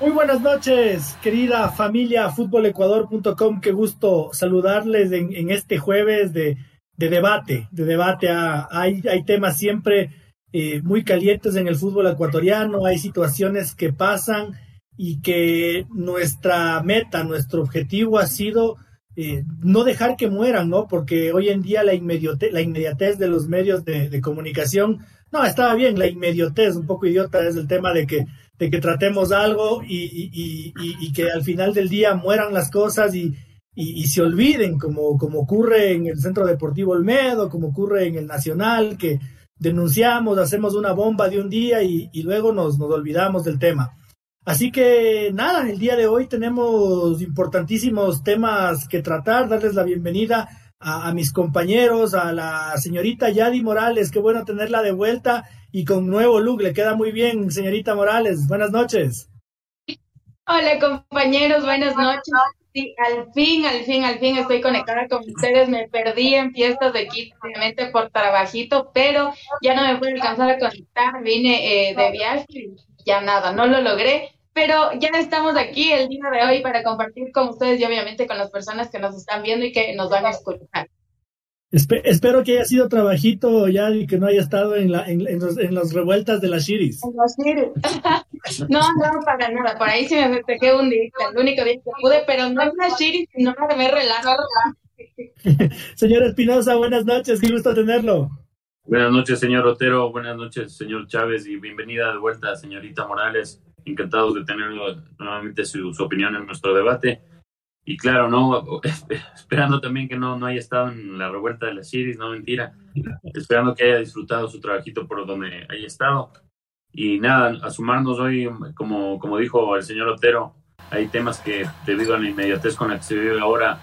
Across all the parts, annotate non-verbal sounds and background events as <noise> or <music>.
Muy buenas noches, querida familia futbolecuador.com. Qué gusto saludarles en, este jueves de, debate, de debate. Ah, hay, hay temas siempre eh, muy calientes en el fútbol ecuatoriano, hay situaciones que pasan y que nuestra meta, nuestro objetivo ha sido eh, no dejar que mueran, ¿no? Porque hoy en día la, la inmediatez de los medios de, de comunicación, no, estaba bien, la inmediatez, un poco idiota es el tema de que de que tratemos algo y, que al final del día mueran las cosas y, se olviden, como, como ocurre en el Centro Deportivo Olmedo, como ocurre en el Nacional, que denunciamos, hacemos una bomba de un día y, luego nos, nos olvidamos del tema. Así que nada, el día de hoy tenemos importantísimos temas que tratar, darles la bienvenida a, mis compañeros, a la señorita Yadi Morales, qué bueno tenerla de vuelta y con nuevo look, le queda muy bien, señorita Morales, buenas noches. Hola compañeros, buenas noches. Sí, al fin, al fin, al fin estoy conectada con ustedes. Me perdí en fiestas de aquí, obviamente por trabajito, pero ya no me pude alcanzar a conectar. Vine eh, de viaje y ya nada, no lo logré pero ya estamos aquí el día de hoy para compartir con ustedes y obviamente con las personas que nos están viendo y que nos van a escuchar. Espero que haya sido trabajito ya y que no haya estado en, la, en, en, las revueltas de las Shiris. <laughs> no, no, para nada. Por ahí sí me festejé un día, el único día que pude, pero no en las Shiris, sino me relajo. <laughs> señor Espinosa, buenas noches, qué gusto tenerlo. Buenas noches, señor Otero. Buenas noches, señor Chávez. Y bienvenida de vuelta, señorita Morales encantados de tener nuevamente su, opinión en nuestro debate. Y claro, no <laughs> esperando también que no, no haya estado en la revuelta de la Ciris, no mentira, esperando que haya disfrutado su trabajito por donde haya estado. Y nada, a sumarnos hoy, como, como dijo el señor Otero, hay temas que debido a la inmediatez con la que se vive ahora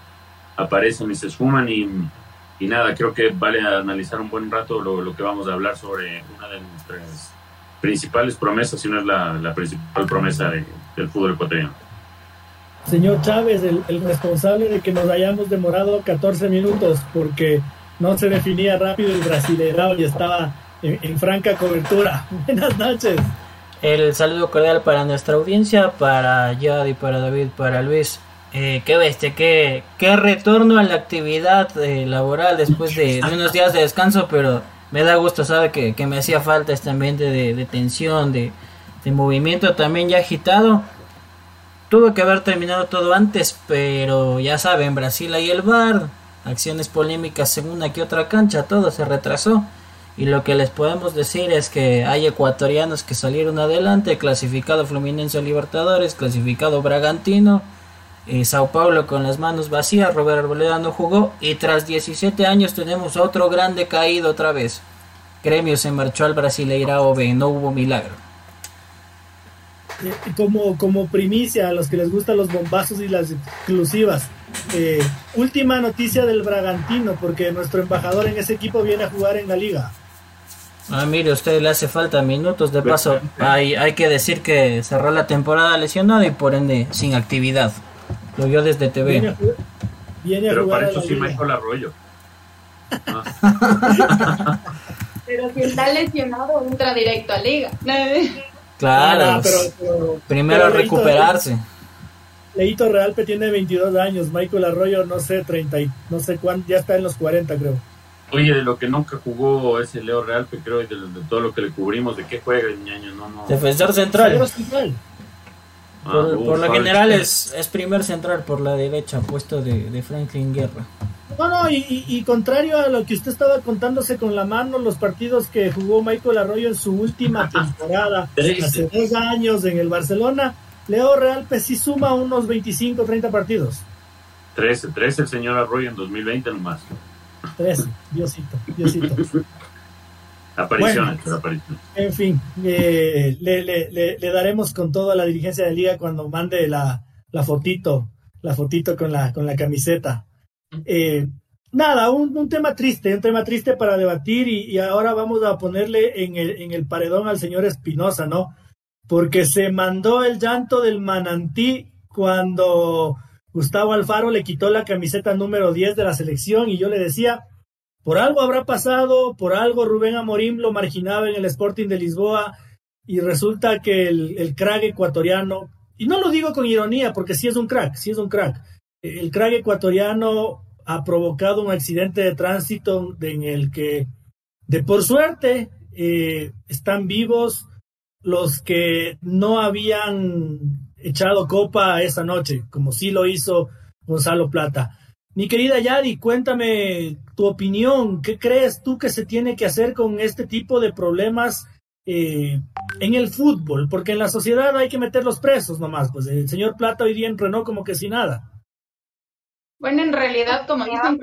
aparecen y se esfuman y, y nada, creo que vale analizar un buen rato lo, lo que vamos a hablar sobre una de nuestras principales promesas, si no es la, principal promesa del fútbol ecuatoriano. Señor Chávez, el, responsable de que nos hayamos demorado 14 minutos porque no se definía rápido el brasileirao y estaba en, franca cobertura. <laughs> Buenas noches. El saludo cordial para nuestra audiencia, para Yadi, para David, para Luis. Eh, qué bestia, qué, qué retorno a la actividad eh, laboral después de unos días de descanso, pero me da gusto, sabe que, me hacía falta este ambiente de, tensión, de, movimiento también ya agitado. Tuvo que haber terminado todo antes, pero ya saben, Brasil y el VAR, acciones polémicas en una que otra cancha, todo se retrasó. Y lo que les podemos decir es que hay ecuatorianos que salieron adelante, clasificado Fluminense Libertadores, clasificado Bragantino, eh, Sao Paulo con las manos vacías, Robert Arboleda no jugó y tras 17 años tenemos otro grande caído otra vez. Gremio se marchó al Brasileirao B, no hubo milagro. Eh, como, como primicia a los que les gustan los bombazos y las exclusivas. Eh, última noticia del Bragantino, porque nuestro embajador en ese equipo viene a jugar en la liga. Ah, mire, a usted le hace falta minutos. De paso, hay, hay que decir que cerró la temporada lesionado y por ende sin actividad. Lo vio desde TV. Viene Pero para eso sí Michael Arroyo. <laughs> pero si está lesionado, entra directo a liga. <laughs> Claro, ah, pero, primero recuperarse. Leito Realpe tiene 22 años, Michael Arroyo no sé, 30, no sé cuánto, ya está en los 40 creo. Oye, de lo que nunca jugó ese Leo Realpe, creo, y de, todo lo que le cubrimos, ¿de qué juega el ñaño? No, no. Defensor central. central. Ah, por, lo general es, es, primer central por la derecha, puesto de, Franklin Guerra. No, no, y, contrario a lo que usted estaba contándose con la mano, los partidos que jugó Michael Arroyo en su última <laughs> temporada, hace dos años en el Barcelona, Leo Real pues sí suma unos 25, 30 partidos. 13, 13 el señor Arroyo en 2020 nomás. 13, Diosito, Diosito. <laughs> Apariciones, En fin, eh, le, le, le, daremos con toda la dirigencia de liga cuando mande la, la fotito, la fotito con la, con la camiseta. Eh, nada, un, un, tema triste, un tema triste para debatir y, y, ahora vamos a ponerle en el, en el paredón al señor Espinosa, ¿no? Porque se mandó el llanto del manantí cuando Gustavo Alfaro le quitó la camiseta número 10 de la selección y yo le decía, por algo habrá pasado, por algo Rubén Amorim lo marginaba en el Sporting de Lisboa y resulta que el, el crack ecuatoriano y no lo digo con ironía, porque sí es un crack, sí es un crack. El crack ecuatoriano ha provocado un accidente de tránsito en el que, de por suerte, eh, están vivos los que no habían echado copa esa noche, como sí lo hizo Gonzalo Plata. Mi querida Yadi, cuéntame tu opinión. ¿Qué crees tú que se tiene que hacer con este tipo de problemas eh, en el fútbol? Porque en la sociedad hay que meter los presos nomás. Pues el señor Plata hoy día entrenó como que sin nada. Bueno, en realidad, como dicen,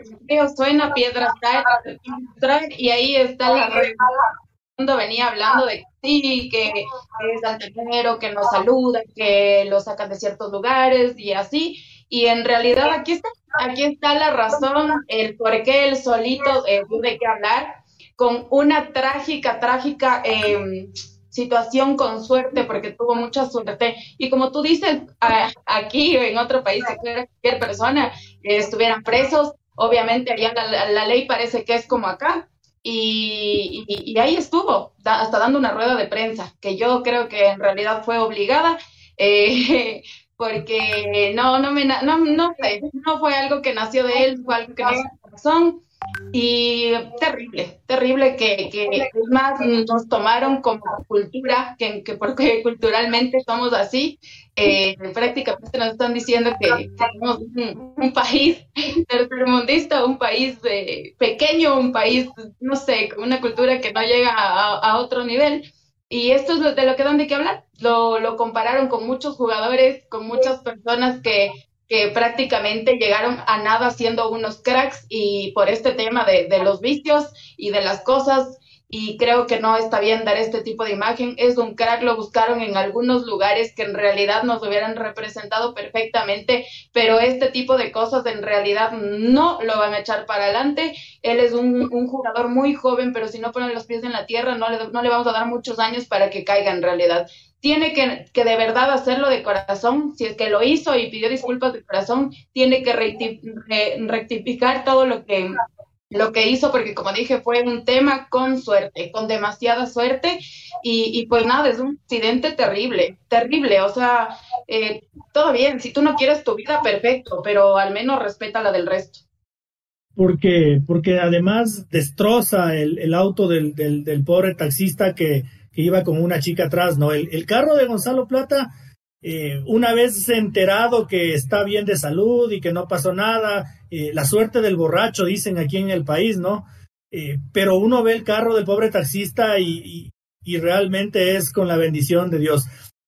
suena piedra traer, y ahí está la red. Mundo venía hablando de que sí, que es altanero, que no saluda, que lo sacan de ciertos lugares y así. Y en realidad aquí está, aquí está la razón, el por qué él solito eh, tuve que hablar con una trágica, trágica eh, situación con suerte, porque tuvo mucha suerte. Y como tú dices, aquí en otro país, si cualquier persona eh, estuvieran presos, obviamente allá la, ley parece que es como acá. Y, y, ahí estuvo, hasta dando una rueda de prensa, que yo creo que en realidad fue obligada, eh, porque no, no, me, no, no, no fue algo que nació de él, fue algo que nació de corazón. Y terrible, terrible que, que más nos tomaron como cultura, que, que porque culturalmente somos así, eh, prácticamente nos están diciendo que, somos un, país <laughs> tercermundista, un país eh, pequeño, un país, no sé, una cultura que no llega a otro nivel. Y esto es de lo que dan de qué hablar. Lo, lo compararon con muchos jugadores, con muchas personas que que prácticamente llegaron a nada siendo unos cracks y por este tema de, de, los vicios y de las cosas y creo que no está bien dar este tipo de imagen. Es un crack, lo buscaron en algunos lugares que en realidad nos hubieran representado perfectamente, pero este tipo de cosas en realidad no lo van a echar para adelante. Él es un, un jugador muy joven, pero si no ponen los pies en la tierra, no le, no le vamos a dar muchos años para que caiga en realidad tiene que, que, de verdad hacerlo de corazón, si es que lo hizo y pidió disculpas de corazón, tiene que rectificar todo lo que, lo que hizo, porque como dije, fue un tema con suerte, con demasiada suerte, y, y pues nada, es un accidente terrible, terrible, o sea, eh, todo bien, si tú no quieres tu vida, perfecto, pero al menos respeta la del resto. Porque, porque además destroza el, el auto del, del, pobre taxista que que iba con una chica atrás, ¿no? El, carro de Gonzalo Plata, eh, una vez enterado que está bien de salud y que no pasó nada, eh, la suerte del borracho, dicen aquí en el país, ¿no? Eh, pero uno ve el carro del pobre taxista y, y, realmente es con la bendición de Dios.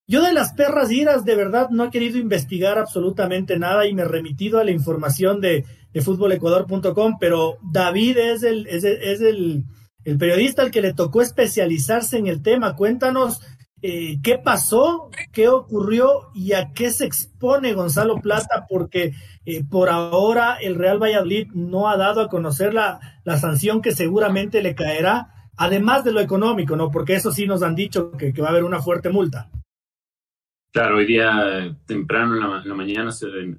Yo de las perras iras, de verdad, no he querido investigar absolutamente nada y me he remitido a la información de, de futbolecuador.com, pero David es el, es es el el periodista al que le tocó especializarse en el tema. Cuéntanos eh, qué pasó, qué ocurrió y a qué se expone Gonzalo Plata, porque eh, por ahora el Real Valladolid no ha dado a conocer la, la, sanción que seguramente le caerá, además de lo económico, ¿no? Porque eso sí nos han dicho que, va a haber una fuerte multa. Claro, hoy día temprano en la, mañana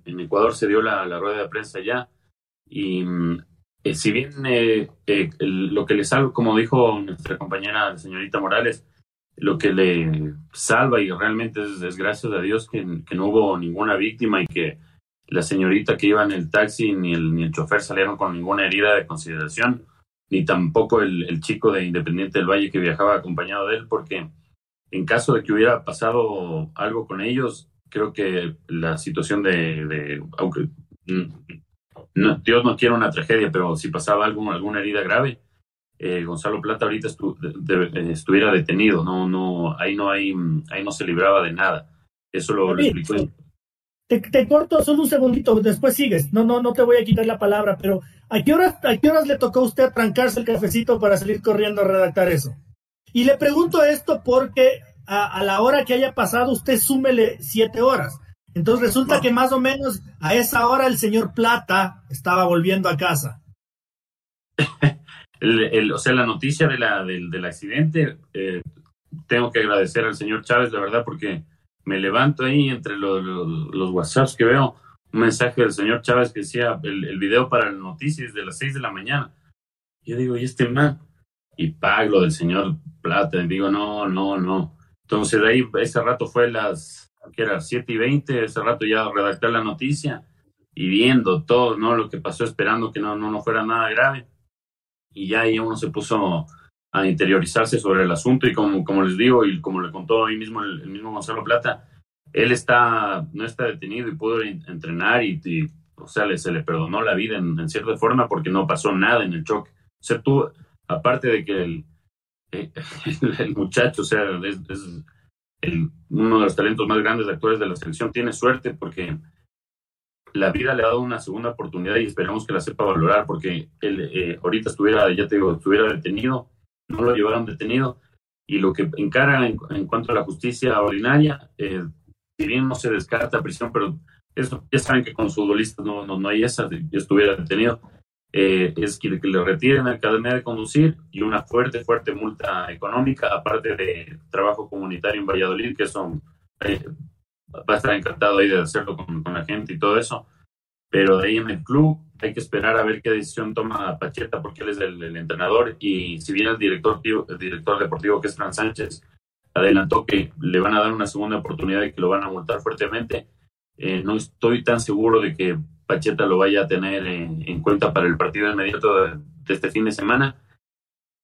en, Ecuador se dio la, la rueda de prensa ya y eh, si bien eh, lo que le salva, como dijo nuestra compañera la señorita Morales, lo que le salva y realmente es, gracias a Dios que, no hubo ninguna víctima y que la señorita que iba en el taxi ni el, ni el chofer salieron con ninguna herida de consideración, ni tampoco el, chico de Independiente del Valle que viajaba acompañado de él, porque en caso de que hubiera pasado algo con ellos, creo que la situación de, aunque Dios no quiere una tragedia, pero si pasaba alguna herida grave, eh, Gonzalo Plata ahorita estuviera detenido, no, no, ahí no hay, ahí no se libraba de nada. Eso lo, explicó. Te, corto solo un segundito, después sigues. No, no, no te voy a quitar la palabra, pero ¿a qué horas, a qué horas le tocó a usted trancarse el cafecito para salir corriendo a redactar eso? Y le pregunto esto porque a, a la hora que haya pasado, usted súmele siete horas. Entonces resulta que más o menos a esa hora el señor Plata estaba volviendo a casa. <laughs> el, o sea, la noticia de la, del, del accidente, eh, tengo que agradecer al señor Chávez, la verdad, porque me levanto ahí entre los, los, WhatsApps que veo, un mensaje del señor Chávez que decía el, el video para las noticias de las seis de la mañana. Yo digo, ¿y este man? Y pago del señor Plata, digo, no, no, no. Entonces de ahí, ese rato fue las que era 7 y 20, ese rato ya redacté la noticia y viendo todo, ¿no? Lo que pasó, esperando que no, no, no fuera nada grave. Y ya ahí uno se puso a interiorizarse sobre el asunto y como, como les digo y como le contó ahí mismo el, mismo Gonzalo Plata, él está, no está detenido y pudo entrenar y, o sea, le, se le perdonó la vida en, cierta forma porque no pasó nada en el choque. O sea, aparte de que el, eh, <laughs> el, muchacho, o sea, es, el, uno de los talentos más grandes de actores de la selección, tiene suerte porque la vida le ha dado una segunda oportunidad y esperamos que la sepa valorar porque él eh, ahorita estuviera, ya te digo, estuviera detenido, no lo llevaron detenido y lo que encara en, cuanto a la justicia ordinaria, eh, si bien no se descarta prisión, pero eso, ya saben que con futbolistas no, no, no hay esa, estuviera detenido, eh, es que, le retiren la cadena de conducir y una fuerte, fuerte multa económica, aparte de trabajo comunitario en Valladolid, que eso eh, va a estar encantado ahí de hacerlo con, la gente y todo eso. Pero de ahí en el club hay que esperar a ver qué decisión toma Pacheta, porque él es el, entrenador y si bien el director, director deportivo, que es Fran Sánchez, adelantó que le van a dar una segunda oportunidad y que lo van a multar fuertemente, eh, no estoy tan seguro de que Pacheta lo vaya a tener en, cuenta para el partido inmediato de, este fin de semana.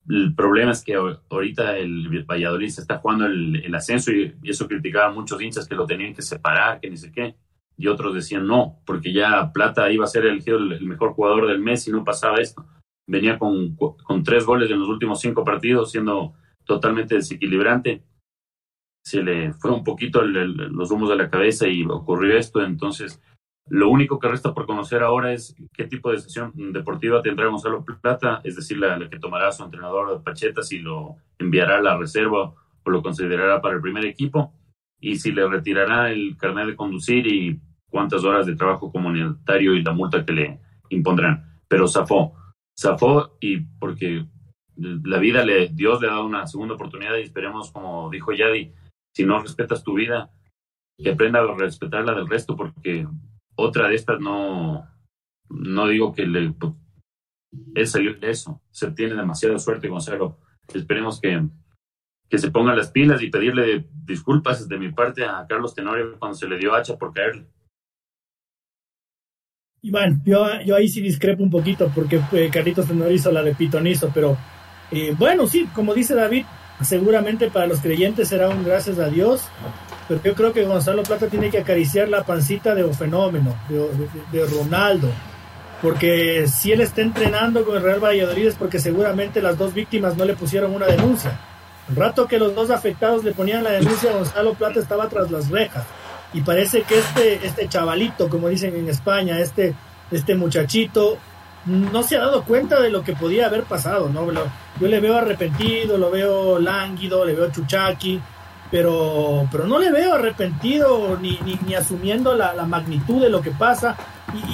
El problema es que ahorita el Valladolid se está jugando el, ascenso y, eso criticaban muchos hinchas que lo tenían que separar, que ni sé qué. Y otros decían no, porque ya Plata iba a ser elegido el, mejor jugador del mes y no pasaba esto. Venía con, con tres goles en los últimos cinco partidos, siendo totalmente desequilibrante se le fue un poquito los humos de la cabeza y ocurrió esto. Entonces, lo único que resta por conocer ahora es qué tipo de sesión deportiva tendrá Gonzalo Plata, es decir, la, que tomará su entrenador Pacheta, si lo enviará a la reserva o lo considerará para el primer equipo, y si le retirará el carnet de conducir y cuántas horas de trabajo comunitario y la multa que le impondrán. Pero zafó, zafó y porque la vida le, Dios le ha dado una segunda oportunidad y esperemos, como dijo Yadi, si no respetas tu vida, que aprenda a respetar la del resto, porque otra de estas no, no digo que le, él salió de eso. Se tiene demasiada suerte, Gonzalo. Esperemos que, que se pongan las pilas y pedirle disculpas de mi parte a Carlos Tenorio cuando se le dio hacha por caerle. Bueno, yo, yo ahí sí discrepo un poquito porque eh, Carlitos Tenorio hizo la de pitonizo, pero eh, bueno, sí, como dice David, seguramente para los creyentes será un gracias a Dios, pero yo creo que Gonzalo Plata tiene que acariciar la pancita de un fenómeno, de, Ronaldo, porque si él está entrenando con el Real Valladolid es porque seguramente las dos víctimas no le pusieron una denuncia. El rato que los dos afectados le ponían la denuncia, Gonzalo Plata estaba tras las rejas. Y parece que este, este chavalito, como dicen en España, este, este muchachito, no se ha dado cuenta de lo que podía haber pasado, ¿no? Yo le veo arrepentido, lo veo lánguido, le veo chuchaqui, pero, pero no le veo arrepentido ni, ni, asumiendo la, magnitud de lo que pasa.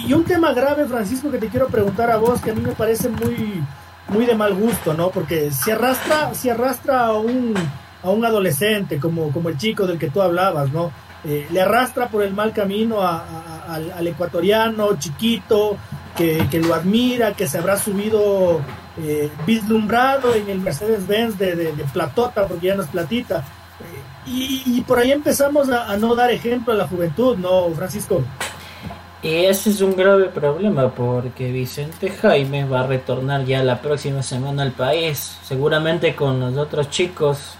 Y, un tema grave, Francisco, que te quiero preguntar a vos, que a mí me parece muy, muy de mal gusto, ¿no? Porque si arrastra, si arrastra a un, a un adolescente como, como el chico del que tú hablabas, ¿no? Eh, le arrastra por el mal camino al, ecuatoriano chiquito que, que, lo admira, que se habrá subido eh, vislumbrado en el Mercedes-Benz de, de, platota, porque ya no es platita. Eh, y, por ahí empezamos a, no dar ejemplo a la juventud, ¿no, Francisco? Y ese es un grave problema porque Vicente Jaime va a retornar ya la próxima semana al país, seguramente con los otros chicos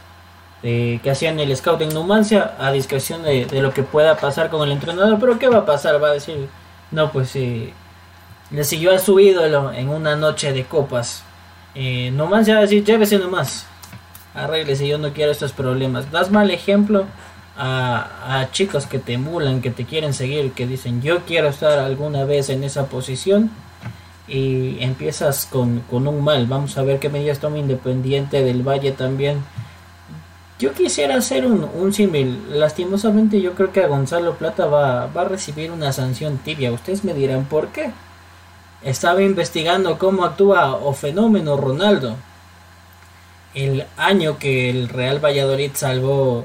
eh, que hacían el scout en Numancia a discreción de, lo que pueda pasar con el entrenador. Pero ¿qué va a pasar? Va a decir, no, pues si le siguió a su ídolo en una noche de copas eh, nomás ya decir, llévese nomás. Arréglese, yo no quiero estos problemas. Das mal ejemplo a, chicos que te emulan, que te quieren seguir, que dicen, yo quiero estar alguna vez en esa posición. Y empiezas con, un mal. Vamos a ver qué medidas toma Independiente del Valle también. Yo quisiera hacer un, un símil. Lastimosamente yo creo que a Gonzalo Plata va, va a recibir una sanción tibia. Ustedes me dirán por qué estaba investigando cómo actúa o fenómeno Ronaldo. El año que el Real Valladolid salvó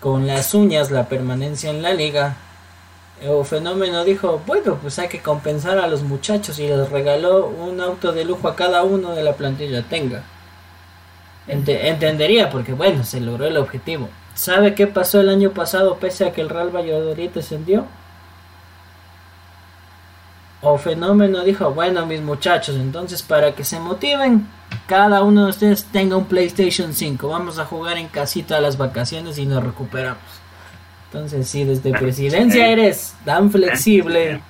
con las uñas la permanencia en la liga, o fenómeno dijo, bueno, pues hay que compensar a los muchachos y les regaló un auto de lujo a cada uno de la plantilla tenga. entendería porque bueno, se logró el objetivo. ¿Sabe qué pasó el año pasado pese a que el Real Valladolid descendió? O Fenómeno dijo, bueno mis muchachos, entonces para que se motiven, cada uno de ustedes tenga un PlayStation 5. Vamos a jugar en casita a las vacaciones y nos recuperamos. Entonces, si desde presidencia eres tan flexible,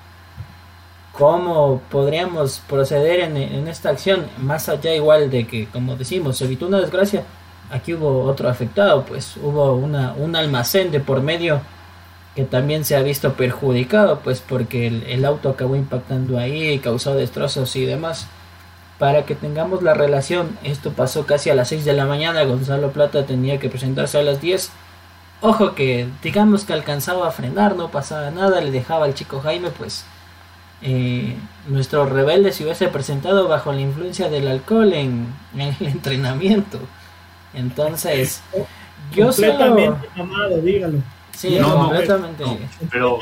¿cómo podríamos proceder en, esta acción? Más allá igual de que, como decimos, se evitó una desgracia. Aquí hubo otro afectado, pues hubo una, un almacén de por medio que también se ha visto perjudicado, pues porque el, el auto acabó impactando ahí causó destrozos y demás para que tengamos la relación. Esto pasó casi a las 6 de la mañana, Gonzalo Plata tenía que presentarse a las 10. Ojo que digamos que alcanzaba a frenar, no pasaba nada, le dejaba al chico Jaime, pues eh, nuestro rebelde se hubiese presentado bajo la influencia del alcohol en, <laughs> el entrenamiento. Entonces, yo completamente amado, dígalo. Sí, completamente. pero,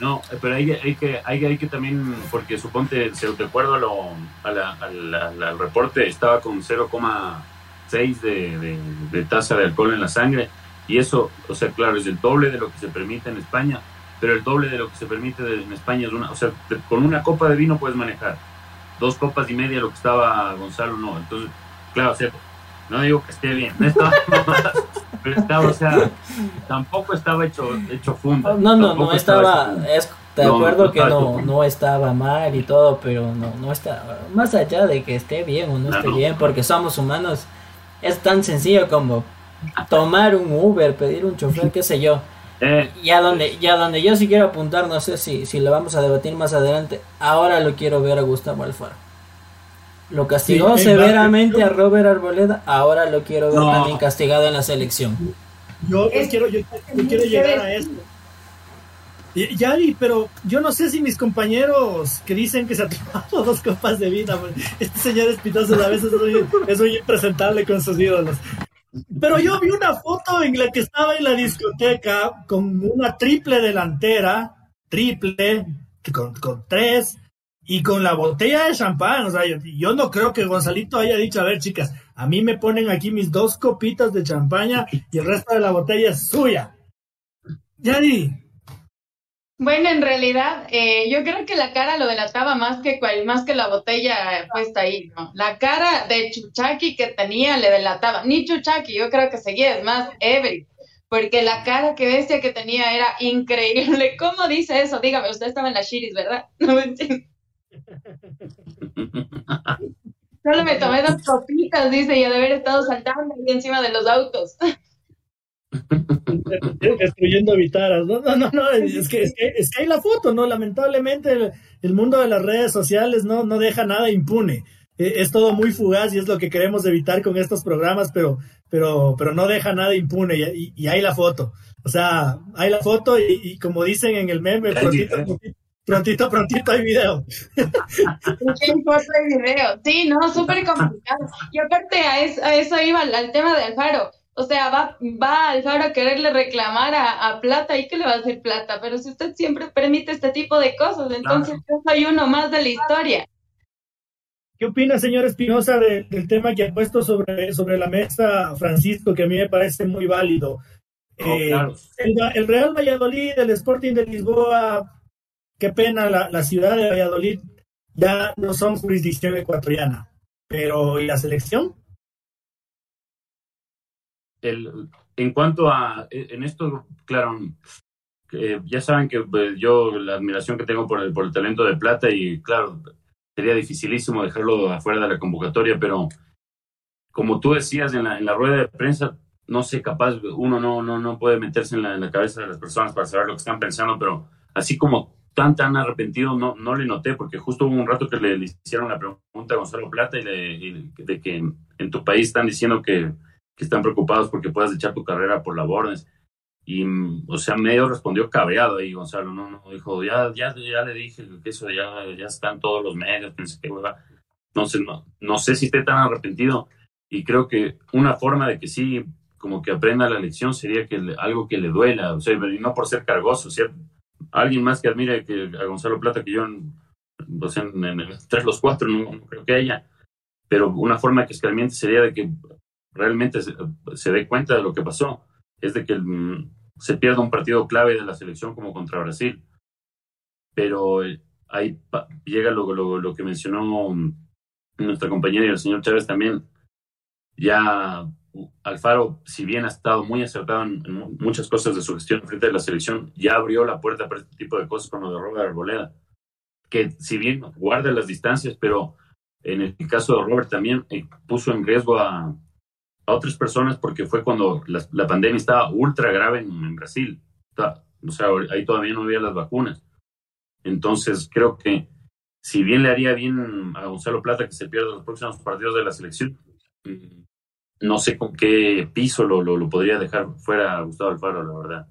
no, pero hay, hay, que, hay, hay que también, porque suponte, si te acuerdo lo, al reporte, estaba con 0,6 de, de, de, tasa de alcohol en la sangre, y eso, o sea, claro, es el doble de lo que se permite en España, pero el doble de lo que se permite en España es una, o sea, con una copa de vino puedes manejar, dos copas y media lo que estaba Gonzalo, no, entonces, claro, o sea, no digo que esté bien, no estaba <laughs> pero estaba, o sea, tampoco estaba hecho, hecho funda. No, no, no estaba, es, de acuerdo que no, no estaba mal y todo, pero no, no está, más allá de que esté bien o no, esté bien, porque somos humanos, es tan sencillo como tomar un Uber, pedir un chofer, qué sé yo. Eh, y a donde, ya donde yo sí quiero apuntar, no sé si, si lo vamos a debatir más adelante, ahora lo quiero ver a Gustavo Alfaro. Lo castigó severamente a Robert Arboleda, ahora lo quiero ver también castigado en la selección. Yo, quiero, yo, quiero llegar a esto. Yari, pero yo no sé si mis compañeros que dicen que se ha tomado <laughs> dos copas de vida, pues, este señor Espinosa a veces es muy, impresentable con sus ídolos. Pero yo vi una foto en la que estaba en la discoteca con una triple delantera, triple, con, con tres, y con la botella de champán, o sea, yo, no creo que Gonzalito haya dicho, a ver chicas, a mí me ponen aquí mis dos copitas de champaña y el resto de la botella es suya. Yari. Bueno, en realidad, eh, yo creo que la cara lo delataba más que más que la botella puesta ahí, ¿no? La cara de Chuchaki que tenía le delataba. Ni Chuchaki, yo creo que seguía, es más, Every. Porque la cara que bestia que tenía era increíble. <laughs> ¿Cómo dice eso? Dígame, usted estaba en la Shiris, ¿verdad? <laughs> No me entiendo. Solo me tomé dos copitas, dice, y de haber estado saltando ahí encima de los autos. Destruyendo vitaras. No, no, no, no. Es, que, es, que, es que hay la foto, ¿no? Lamentablemente el, mundo de las redes sociales no, no deja nada impune. E, es todo muy fugaz y es lo que queremos evitar con estos programas, pero, pero, pero no deja nada impune y, y, hay la foto. O sea, hay la foto y, como dicen en el meme, Prontito, prontito hay video. <laughs> hay video. Sí, no, súper complicado. Y aparte a eso, a eso iba al tema de Alfaro. O sea, va, va Alfaro a quererle reclamar a, Plata y que le va a hacer Plata. Pero si usted siempre permite este tipo de cosas, entonces yo soy uno más de la historia. ¿Qué opina, señor Espinosa, del tema que ha puesto sobre, sobre la mesa Francisco, que a mí me parece muy válido? Eh, el, el Real Valladolid, el Sporting de Lisboa, qué pena, la, ciudad de Valladolid ya no son jurisdicción ecuatoriana, pero ¿y la selección? El, en cuanto a, en esto, claro, ya saben que pues, yo la admiración que tengo por el, por el talento de Plata y claro, sería dificilísimo dejarlo afuera de la convocatoria, pero como tú decías en la, en la rueda de prensa, no sé, capaz uno no, no, no puede meterse en la cabeza de las personas para saber lo que están pensando, pero así como tan, tan arrepentido no, no le noté, porque justo hubo un rato que le, hicieron la pregunta a Gonzalo Plata y, de que en, tu país están diciendo que, están preocupados porque puedas echar tu carrera por la Bornes. Y, o sea, medio respondió cabreado ahí, Gonzalo, no, no, dijo, ya, ya, ya le dije que eso ya, ya están todos los medios, pensé que Entonces, no, no sé si esté tan arrepentido. Y creo que una forma de que sí, como que aprenda la lección sería que algo que le duela, o sea, y no por ser cargoso, o sea, alguien más que admire a Gonzalo Plata que yo en, pues en, los cuatro no, creo que haya pero una forma que escalmiente sería de que realmente se, dé cuenta de lo que pasó. Es de que mm, se pierda un partido clave de la selección como contra Brasil. Pero eh, ahí llega lo, lo, lo que mencionó mm, nuestra compañera y el señor Chávez también. Ya Alfaro, si bien ha estado muy acertado en, muchas cosas de su gestión frente a la selección, ya abrió la puerta para este tipo de cosas con lo de Robert Arboleda, que si bien guarda las distancias, pero en el caso de Robert también eh, puso en riesgo a, a, otras personas porque fue cuando la, pandemia estaba ultra grave en, Brasil. o sea, ahí todavía no había las vacunas. Entonces creo que si bien le haría bien a Gonzalo Plata que se pierda los próximos partidos de la selección, mm, no sé con qué piso lo, lo, podría dejar fuera Gustavo Alfaro, la verdad.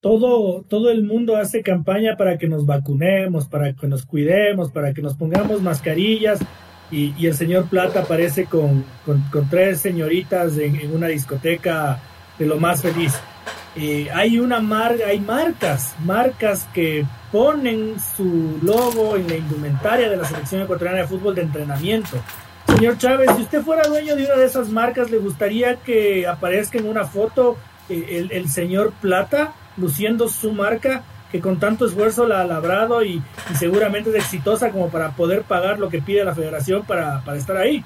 Todo, todo el mundo hace campaña para que nos vacunemos, para que nos cuidemos, para que nos pongamos mascarillas y, el señor Plata aparece con, con, tres señoritas en, una discoteca de lo más feliz. Hay una marca, hay marcas, marcas que ponen su logo en la indumentaria de la selección ecuatoriana de fútbol de entrenamiento. Señor Chávez, si usted fuera dueño de una de esas marcas, ¿le gustaría que aparezca en una foto eh, el, señor Plata luciendo su marca que con tanto esfuerzo la ha labrado y, seguramente es exitosa como para poder pagar lo que pide la federación para, para estar ahí?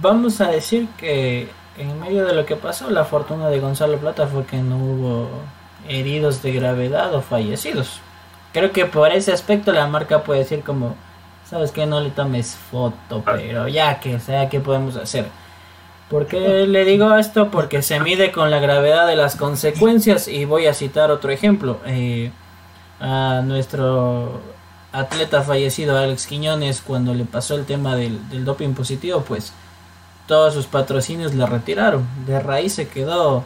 Vamos a decir que en medio de lo que pasó, la fortuna de Gonzalo Plata fue que no hubo heridos de gravedad o fallecidos. Creo que por ese aspecto la marca puede decir como sabes que no le tomes foto, ah. pero ya que sea, ¿qué podemos hacer? ¿Por qué le digo esto? Porque se mide con la gravedad de las consecuencias y voy a citar otro ejemplo. Eh, a nuestro atleta fallecido Alex Quiñones cuando le pasó el tema del, del doping positivo, pues todos sus patrocinios le retiraron. De raíz se quedó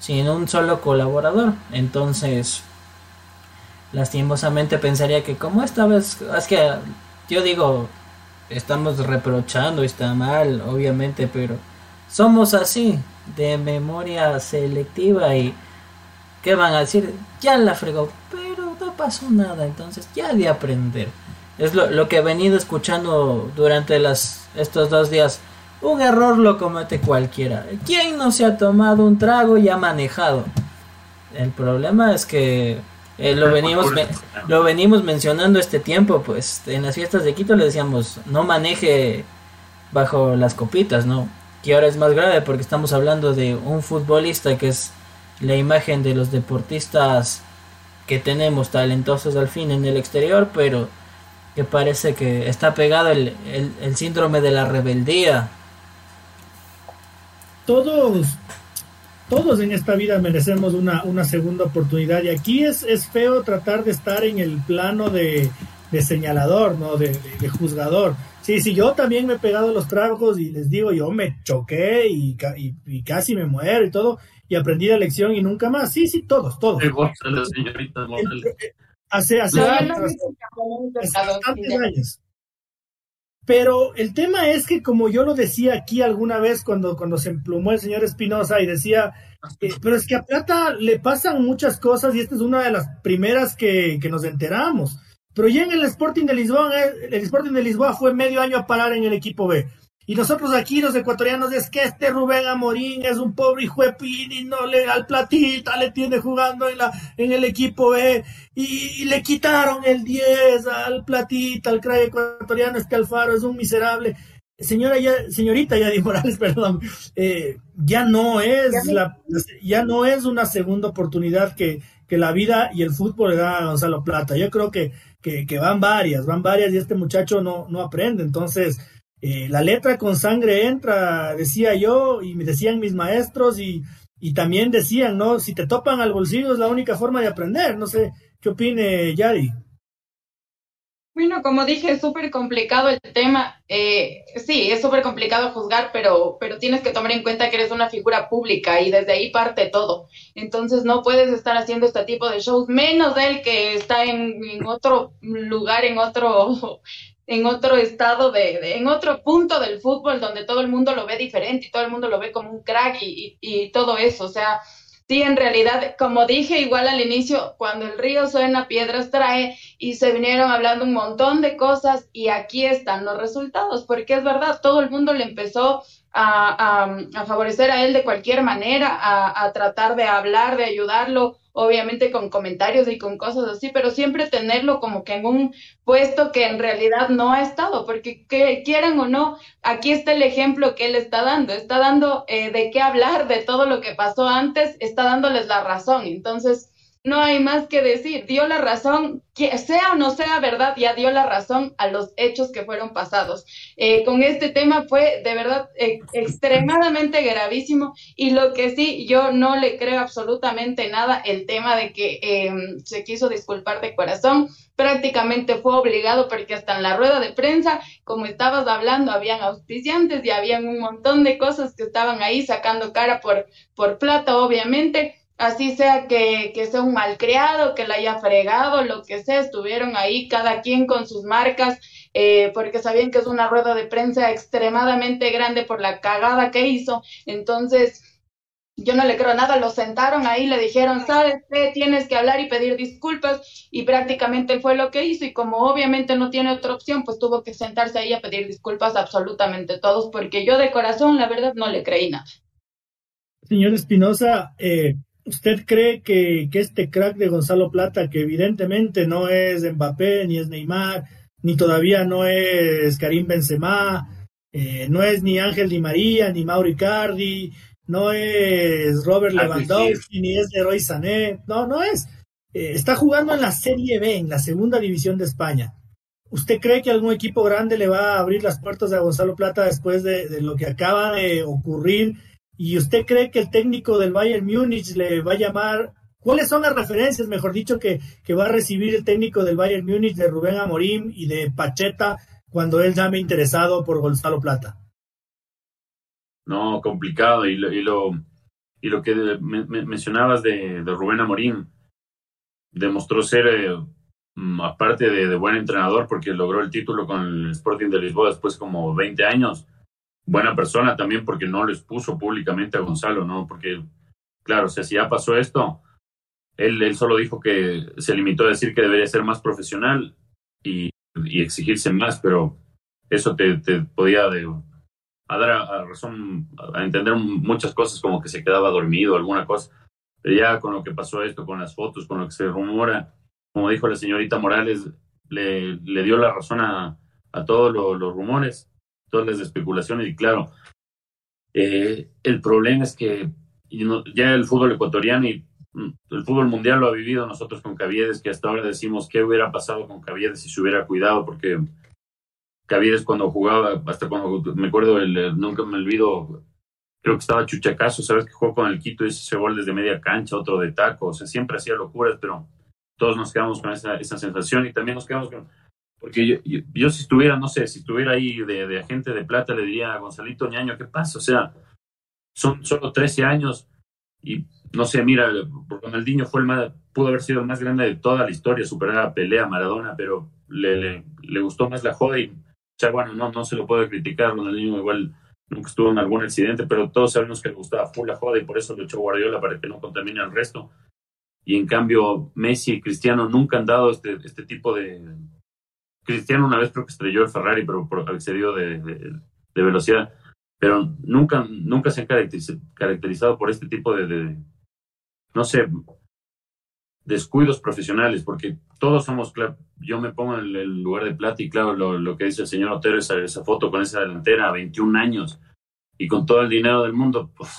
sin un solo colaborador. Entonces, lastimosamente pensaría que como esta vez, es que yo digo, estamos reprochando, está mal, obviamente, pero somos así, de memoria selectiva y ¿qué van a decir? Ya la fregó, pero no pasó nada, entonces ya de aprender. Es lo, lo que he venido escuchando durante las, estos dos días. Un error lo comete cualquiera. ¿Quién no se ha tomado un trago y ha manejado? El problema es que eh, lo, venimos, lo venimos mencionando este tiempo, pues en las fiestas de Quito le decíamos, no maneje bajo las copitas, ¿no? Que ahora es más grave porque estamos hablando de un futbolista que es la imagen de los deportistas que tenemos talentosos al fin en el exterior, pero que parece que está pegado el, el, el síndrome de la rebeldía. Todos todos en esta vida merecemos una, una segunda oportunidad y aquí es, es feo tratar de estar en el plano de, señalador, ¿no? De, juzgador. Sí, sí, yo también me he pegado los tragos y les digo, yo me choqué y, y, casi me muero y todo, y aprendí la lección y nunca más. Sí, sí, todos, todos. Hace, hace, años. Pero el tema es que, como yo lo decía aquí alguna vez cuando, cuando se emplumó el señor Espinosa y decía, eh, pero es que a Plata le pasan muchas cosas y esta es una de las primeras que, que nos enteramos. Pero ya en el Sporting de Lisboa, eh, el Sporting de Lisboa fue medio año a parar en el equipo B. Y nosotros aquí, los ecuatorianos, es que este Rubén Amorín es un pobre hijo de y no le al platita le tiene jugando en, la, en el equipo B y, le quitaron el 10 al platita, al crack ecuatoriano, este Alfaro es un miserable. Señora ya, señorita Yadi Morales, <laughs> perdón, eh, ya no es la, ya no es una segunda oportunidad que, que la vida y el fútbol le da a Gonzalo Plata. Yo creo que, que, que van varias, van varias y este muchacho no, no aprende. Entonces, eh, la letra con sangre entra, decía yo, y me decían mis maestros, y, y también decían, ¿no? Si te topan al bolsillo es la única forma de aprender. No sé, ¿qué opine Yari? Bueno, como dije, es súper complicado el tema. Eh, sí, es súper complicado juzgar, pero, pero tienes que tomar en cuenta que eres una figura pública y desde ahí parte todo. Entonces no puedes estar haciendo este tipo de shows, menos él que está en, en otro lugar, en otro en otro estado de, en otro punto del fútbol donde todo el mundo lo ve diferente y todo el mundo lo ve como un crack y, y, todo eso. O sea, Sí, en realidad, como dije igual al inicio, cuando el río suena, piedras trae y se vinieron hablando un montón de cosas y aquí están los resultados, porque es verdad, todo el mundo le empezó a, a, favorecer a él de cualquier manera, a, a, tratar de hablar, de ayudarlo, obviamente con comentarios y con cosas así, pero siempre tenerlo como que en un puesto que en realidad no ha estado, porque que quieran o no, aquí está el ejemplo que él está dando, está dando eh, de qué hablar de todo lo que pasó antes, está dándoles la razón, entonces no hay más que decir, dio la razón, que sea o no sea verdad, ya dio la razón a los hechos que fueron pasados. Eh, con este tema fue de verdad eh, extremadamente gravísimo. Y lo que sí, yo no le creo absolutamente nada el tema de que em, se quiso disculpar de corazón, prácticamente fue obligado porque hasta en la rueda de prensa, como estabas hablando, habían auspiciantes y habían un montón de cosas que estaban ahí sacando cara por, por plata, obviamente así sea que, que, sea un malcriado, que la haya fregado, lo que sea, estuvieron ahí cada quien con sus marcas, eh, porque sabían que es una rueda de prensa extremadamente grande por la cagada que hizo. Entonces, yo no le creo nada, lo sentaron ahí, le dijeron, sabes qué, tienes que hablar y pedir disculpas, y prácticamente fue lo que hizo, y como obviamente no tiene otra opción, pues tuvo que sentarse ahí a pedir disculpas a absolutamente todos, porque yo de corazón, la verdad, no le creí nada. Señor Espinosa, eh, ¿Usted cree que, este crack de Gonzalo Plata, que evidentemente no es Mbappé, ni es Neymar, ni todavía no es Karim Benzema, eh, no es ni Ángel Di María, ni Mauro Icardi, no es Robert Lewandowski, ni es Leroy Sané, no, no es. Eh, está jugando en la Serie B, en la segunda división de España. ¿Usted cree que algún equipo grande le va a abrir las puertas a Gonzalo Plata después de, de lo que acaba de ocurrir ¿Y usted cree que el técnico del Bayern Múnich le va a llamar? ¿Cuáles son las referencias, mejor dicho, que, que va a recibir el técnico del Bayern Múnich de Rubén Amorim y de Pacheta cuando él llame interesado por Gonzalo Plata? No, complicado. Y lo, y lo, y lo que mencionabas de, de, Rubén Amorim demostró ser, eh, mm, aparte de, de, buen entrenador, porque logró el título con el Sporting de Lisboa después como 20 años, buena persona también porque no les puso públicamente a Gonzalo, ¿no? Porque, claro, o sea, si ya pasó esto, él, él solo dijo que se limitó a decir que debería ser más profesional y, y exigirse más, pero eso te, te podía dar a, razón, a entender muchas cosas como que se quedaba dormido, alguna cosa. Pero ya con lo que pasó esto, con las fotos, con lo que se rumora, como dijo la señorita Morales, le, le dio la razón a, a todos los rumores todas las especulaciones y claro, eh, el problema es que ya el fútbol ecuatoriano y mm, el fútbol mundial lo ha vivido nosotros con Caviedes, que hasta ahora decimos qué hubiera pasado con Caviedes si se hubiera cuidado, porque Caviedes cuando jugaba, hasta cuando me acuerdo, el, nunca me olvido, creo que estaba Chuchacazo, sabes que jugó con el Quito y ese gol desde media cancha, otro de taco, o sea, siempre hacía locuras, pero todos nos quedamos con esa, esa sensación y también nos quedamos con porque yo, yo, si estuviera, no sé, si estuviera ahí de, de, agente de plata, le diría a Gonzalito Ñaño, ¿qué pasa? O sea, son solo 13 años y no sé, mira, Ronaldinho fue el más, pudo haber sido el más grande de toda la historia, superar a Pelea, Maradona, pero le, le, le, gustó más la joda y, o bueno, no, no se lo puede criticar, Ronaldinho igual nunca estuvo en algún accidente, pero todos sabemos que le gustaba full la joda y por eso lo echó Guardiola para que no contamine al resto. Y en cambio, Messi y Cristiano nunca han dado este, este tipo de, Cristiano una vez creo que estrelló el Ferrari, pero por, excedió de, de, velocidad. Pero nunca, nunca se han caracterizado por este tipo de, no sé, descuidos profesionales, porque todos somos, yo me pongo en el lugar de plata y claro, lo, lo que dice el señor Otero, esa, esa foto con esa delantera, 21 años, y con todo el dinero del mundo, pues,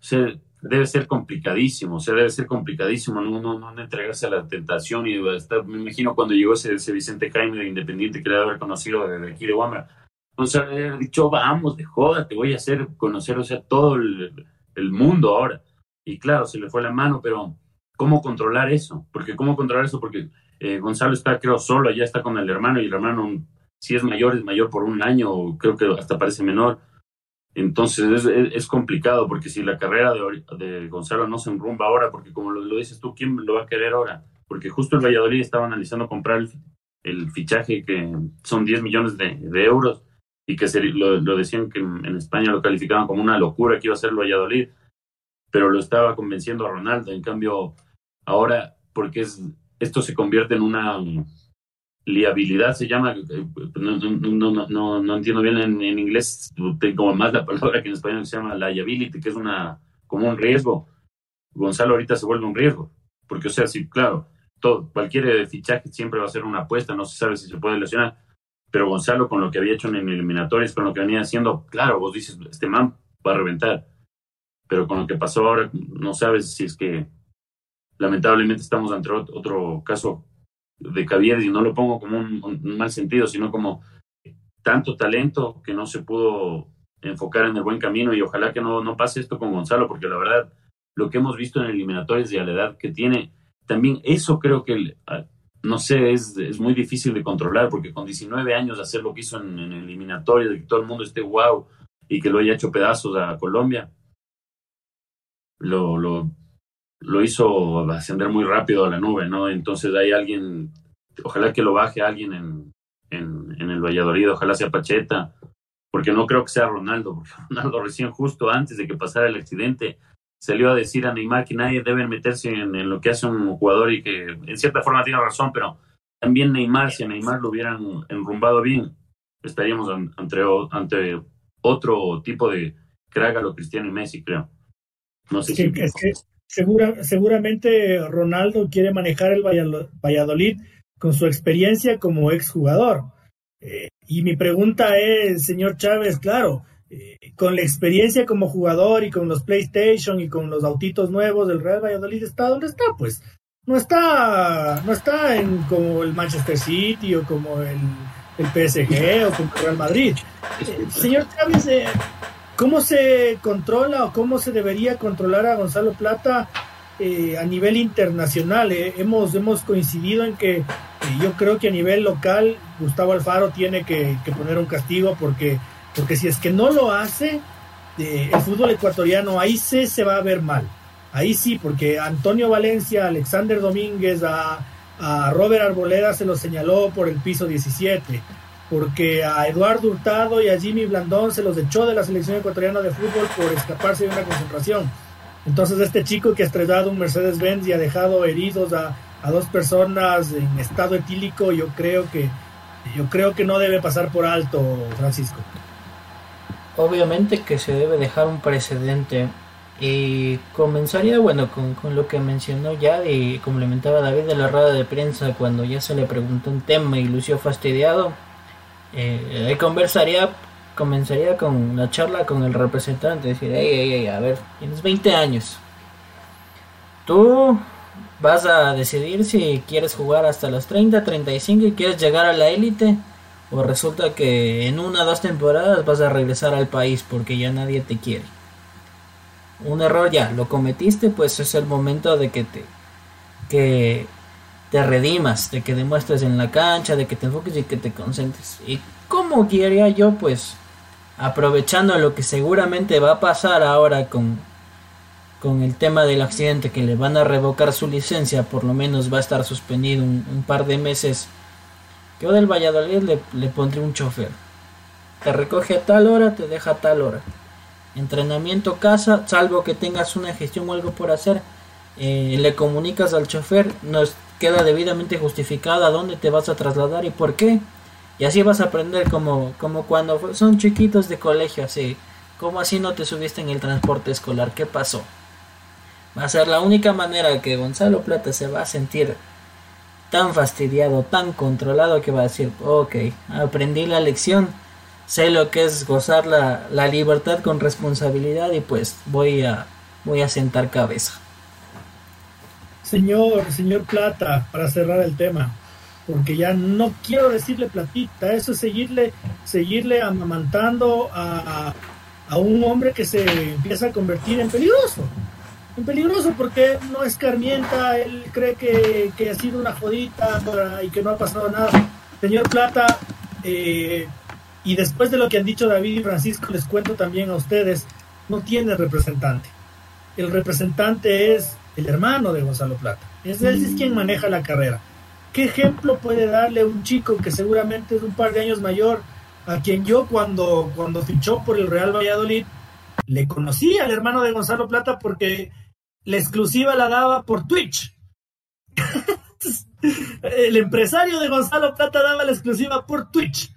se, debe ser complicadísimo, o sea, debe ser complicadísimo no, no, no entregarse a la tentación y estar, me imagino cuando llegó ese, Vicente Jaime de Independiente que le haber conocido desde aquí de Guamra, o sea, le dicho, vamos, de joda, te voy a hacer conocer, o sea, todo el, mundo ahora. Y claro, se le fue la mano, pero ¿cómo controlar eso? Porque ¿cómo controlar eso? Porque eh, Gonzalo está, creo, solo, ya está con el hermano y el hermano, si es mayor, es mayor por un año, creo que hasta parece menor entonces es, complicado porque si la carrera de, Gonzalo no se enrumba ahora, porque como lo, dices tú, ¿quién lo va a querer ahora? Porque justo el Valladolid estaba analizando comprar el, el fichaje que son 10 millones de, de euros y que se, lo, decían que en España lo calificaban como una locura que iba a ser el Valladolid. pero lo estaba convenciendo a Ronaldo. En cambio, ahora, porque es, esto se convierte en una liabilidad, se llama, eh, no, no, no, no entiendo bien en, inglés, tengo más la <laughs> palabra que en español se llama liability, que es una como un riesgo. Gonzalo ahorita se vuelve un riesgo, porque o sea, sí, claro, todo, cualquier fichaje siempre va a ser una apuesta, no se sabe si se puede lesionar, pero Gonzalo con lo que había hecho en eliminatorios, con lo que venía haciendo, claro, vos dices, este man va a reventar pero con lo que pasó ahora no sabes si es que lamentablemente estamos ante otro caso de Cavier y no lo pongo como un, mal sentido, sino como tanto talento que no se pudo enfocar en el buen camino y ojalá que no, no pase esto con Gonzalo, porque la verdad lo que hemos visto en eliminatorios y a la edad que tiene, también eso creo que, no sé, es, es muy difícil de controlar, porque con 19 años hacer lo que hizo en, en eliminatorios, de que todo el mundo esté wow y que lo haya hecho pedazos a Colombia, lo, lo, lo hizo ascender muy rápido a la nube, ¿no? Entonces hay alguien, ojalá que lo baje alguien en, en, en el Valladolid, ojalá sea Pacheta, porque no creo que sea Ronaldo, porque <laughs> Ronaldo recién justo antes de que pasara el accidente salió a decir a Neymar que nadie debe meterse en, en, lo que hace un jugador y que en cierta forma tiene razón, pero también Neymar, si a Neymar lo hubieran enrumbado bien, estaríamos ante, ante otro tipo de crack a lo Cristiano y Messi, creo. No sé si... es que segura, seguramente Ronaldo quiere manejar el Valladolid con su experiencia como exjugador. Eh, y mi pregunta es, señor Chávez, claro, eh, con la experiencia como jugador y con los PlayStation y con los autitos nuevos del Real Valladolid está donde está, pues. No está, no está en como el Manchester City o como el, el PSG o como el Real Madrid. Eh, señor Chávez, ¿Cómo se controla o cómo se debería controlar a Gonzalo Plata eh, a nivel internacional? Eh, hemos, hemos coincidido en que eh, yo creo que a nivel local Gustavo Alfaro tiene que, poner un castigo porque, porque si es que no lo hace, el fútbol ecuatoriano ahí sí se va a ver mal. Ahí sí, porque Antonio Valencia, Alexander Domínguez, a, a Robert Arboleda se lo señaló por el piso 17 porque a Eduardo Hurtado y a Jimmy Blandón se los echó de la selección ecuatoriana de fútbol por escaparse de una concentración. Entonces este chico que ha estrellado un Mercedes-Benz y ha dejado heridos a, dos personas en estado etílico, yo creo que yo creo que no debe pasar por alto, Francisco. Obviamente que se debe dejar un precedente y comenzaría, bueno, con, con, lo que mencionó ya y complementaba David de la rueda de prensa cuando ya se le preguntó un tema y lució fastidiado eh, conversaría, comenzaría con la charla con el representante, decir, hey, a ver, tienes 20 años. Tú vas a decidir si quieres jugar hasta los 30, 35 y quieres llegar a la élite. O resulta que en una o dos temporadas vas a regresar al país porque ya nadie te quiere. Un error ya, lo cometiste, pues es el momento de que te que te redimas, de que demuestres en la cancha, de que te enfoques y que te concentres. ¿Y cómo guiaría yo? Pues aprovechando lo que seguramente va a pasar ahora con, con el tema del accidente, que le van a revocar su licencia, por lo menos va a estar suspendido un, par de meses. Yo del Valladolid le, le pondré un chofer. Te recoge a tal hora, te deja a tal hora. Entrenamiento casa, salvo que tengas una gestión o algo por hacer, eh, le comunicas al chofer, nos queda debidamente justificada dónde te vas a trasladar y por qué. Y así vas a aprender como, como cuando son chiquitos de colegio, así. Como así no te subiste en el transporte escolar? ¿Qué pasó? Va a ser la única manera que Gonzalo Plata se va a sentir tan fastidiado, tan controlado que va a decir, ok, aprendí la lección, sé lo que es gozar la, la libertad con responsabilidad y pues voy a, voy a sentar cabeza. Señor, señor Plata, para cerrar el tema, porque ya no quiero decirle platita, eso es seguirle, seguirle amamantando a, a, un hombre que se empieza a convertir en peligroso. En peligroso porque no escarmienta, él cree que, que ha sido una jodita y que no ha pasado nada. Señor Plata, eh, y después de lo que han dicho David y Francisco, les cuento también a ustedes, no tiene representante. El representante es el hermano de Gonzalo Plata. Es él es quien maneja la carrera. ¿Qué ejemplo puede darle un chico que seguramente es un par de años mayor, a quien yo cuando, cuando fichó por el Real Valladolid, le conocí al hermano de Gonzalo Plata porque la exclusiva la daba por Twitch. <laughs> el empresario de Gonzalo Plata daba la exclusiva por Twitch.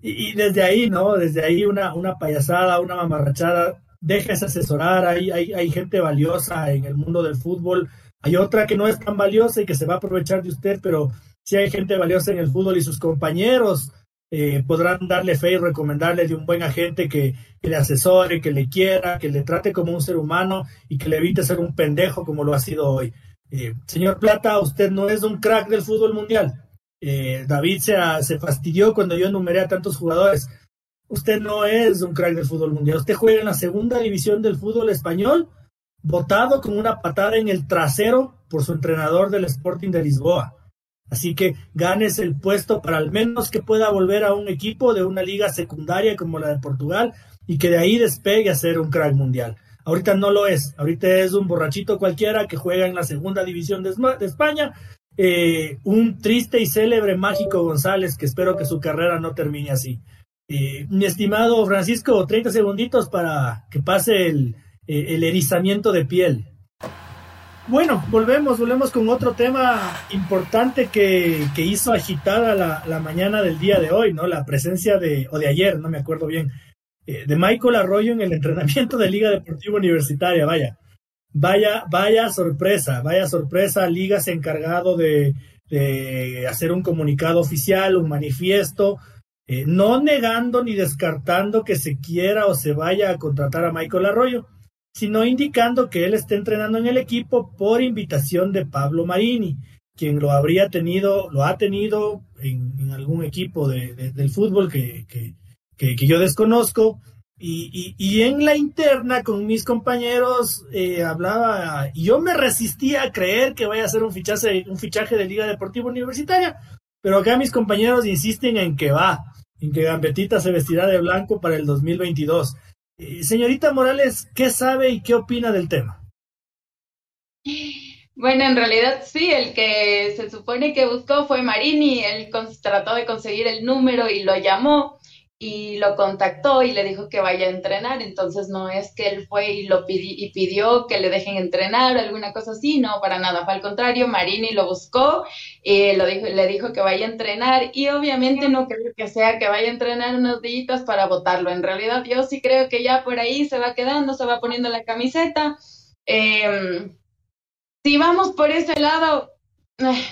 Y, desde ahí, ¿no? Desde ahí una, una payasada, una mamarrachada. Déjese asesorar, hay, hay, hay gente valiosa en el mundo del fútbol. Hay otra que no es tan valiosa y que se va a aprovechar de usted, pero sí hay gente valiosa en el fútbol y sus compañeros eh, podrán darle fe y recomendarle de un buen agente que, que, le asesore, que le quiera, que le trate como un ser humano y que le evite ser un pendejo como lo ha sido hoy. Eh, señor Plata, usted no es un crack del fútbol mundial. Eh, David se, se fastidió cuando yo enumeré a tantos jugadores. Usted no es un crack del fútbol mundial. Usted juega en la segunda división del fútbol español, votado con una patada en el trasero por su entrenador del Sporting de Lisboa. Así que ganes el puesto para al menos que pueda volver a un equipo de una liga secundaria como la de Portugal y que de ahí despegue a ser un crack mundial. Ahorita no lo es, ahorita es un borrachito cualquiera que juega en la segunda división de, España, eh, un triste y célebre mágico González que espero que su carrera no termine así. Eh, mi estimado Francisco, 30 segunditos para que pase el, eh, el erizamiento de piel. Bueno, volvemos, volvemos con otro tema importante que, hizo agitada la, mañana del día de hoy, ¿no? La presencia de, o de ayer, no me acuerdo bien, eh, de Michael Arroyo en el entrenamiento de Liga Deportiva Universitaria, vaya. Vaya, vaya sorpresa, vaya sorpresa. Liga se ha encargado de hacer un comunicado oficial, un manifiesto, eh, no negando ni descartando que se quiera o se vaya a contratar a Michael Arroyo, sino indicando que él está entrenando en el equipo por invitación de Pablo Marini, quien lo habría tenido, lo ha tenido en, algún equipo de, del fútbol que, que, que, yo desconozco. Y, y, en la interna con mis compañeros eh, hablaba, y yo me resistía a creer que vaya a ser un fichaje, un fichaje de Liga Deportiva Universitaria, pero acá mis compañeros insisten en que va, en que Gambetita se vestirá de blanco para el 2022. Eh, señorita Morales, ¿qué sabe y qué opina del tema? Bueno, en realidad sí, el que se supone que buscó fue Marini, él trató de conseguir el número y lo llamó y lo contactó y le dijo que vaya a entrenar, entonces no es que él fue y lo pidió, y pidió que le dejen entrenar o alguna cosa así, no, para nada, fue al contrario, Marini lo buscó, y lo dijo, le dijo que vaya a entrenar y obviamente no creo que sea que vaya a entrenar unos días para votarlo, en realidad yo sí creo que ya por ahí se va quedando, se va poniendo la camiseta. Eh, si vamos por ese lado, eh,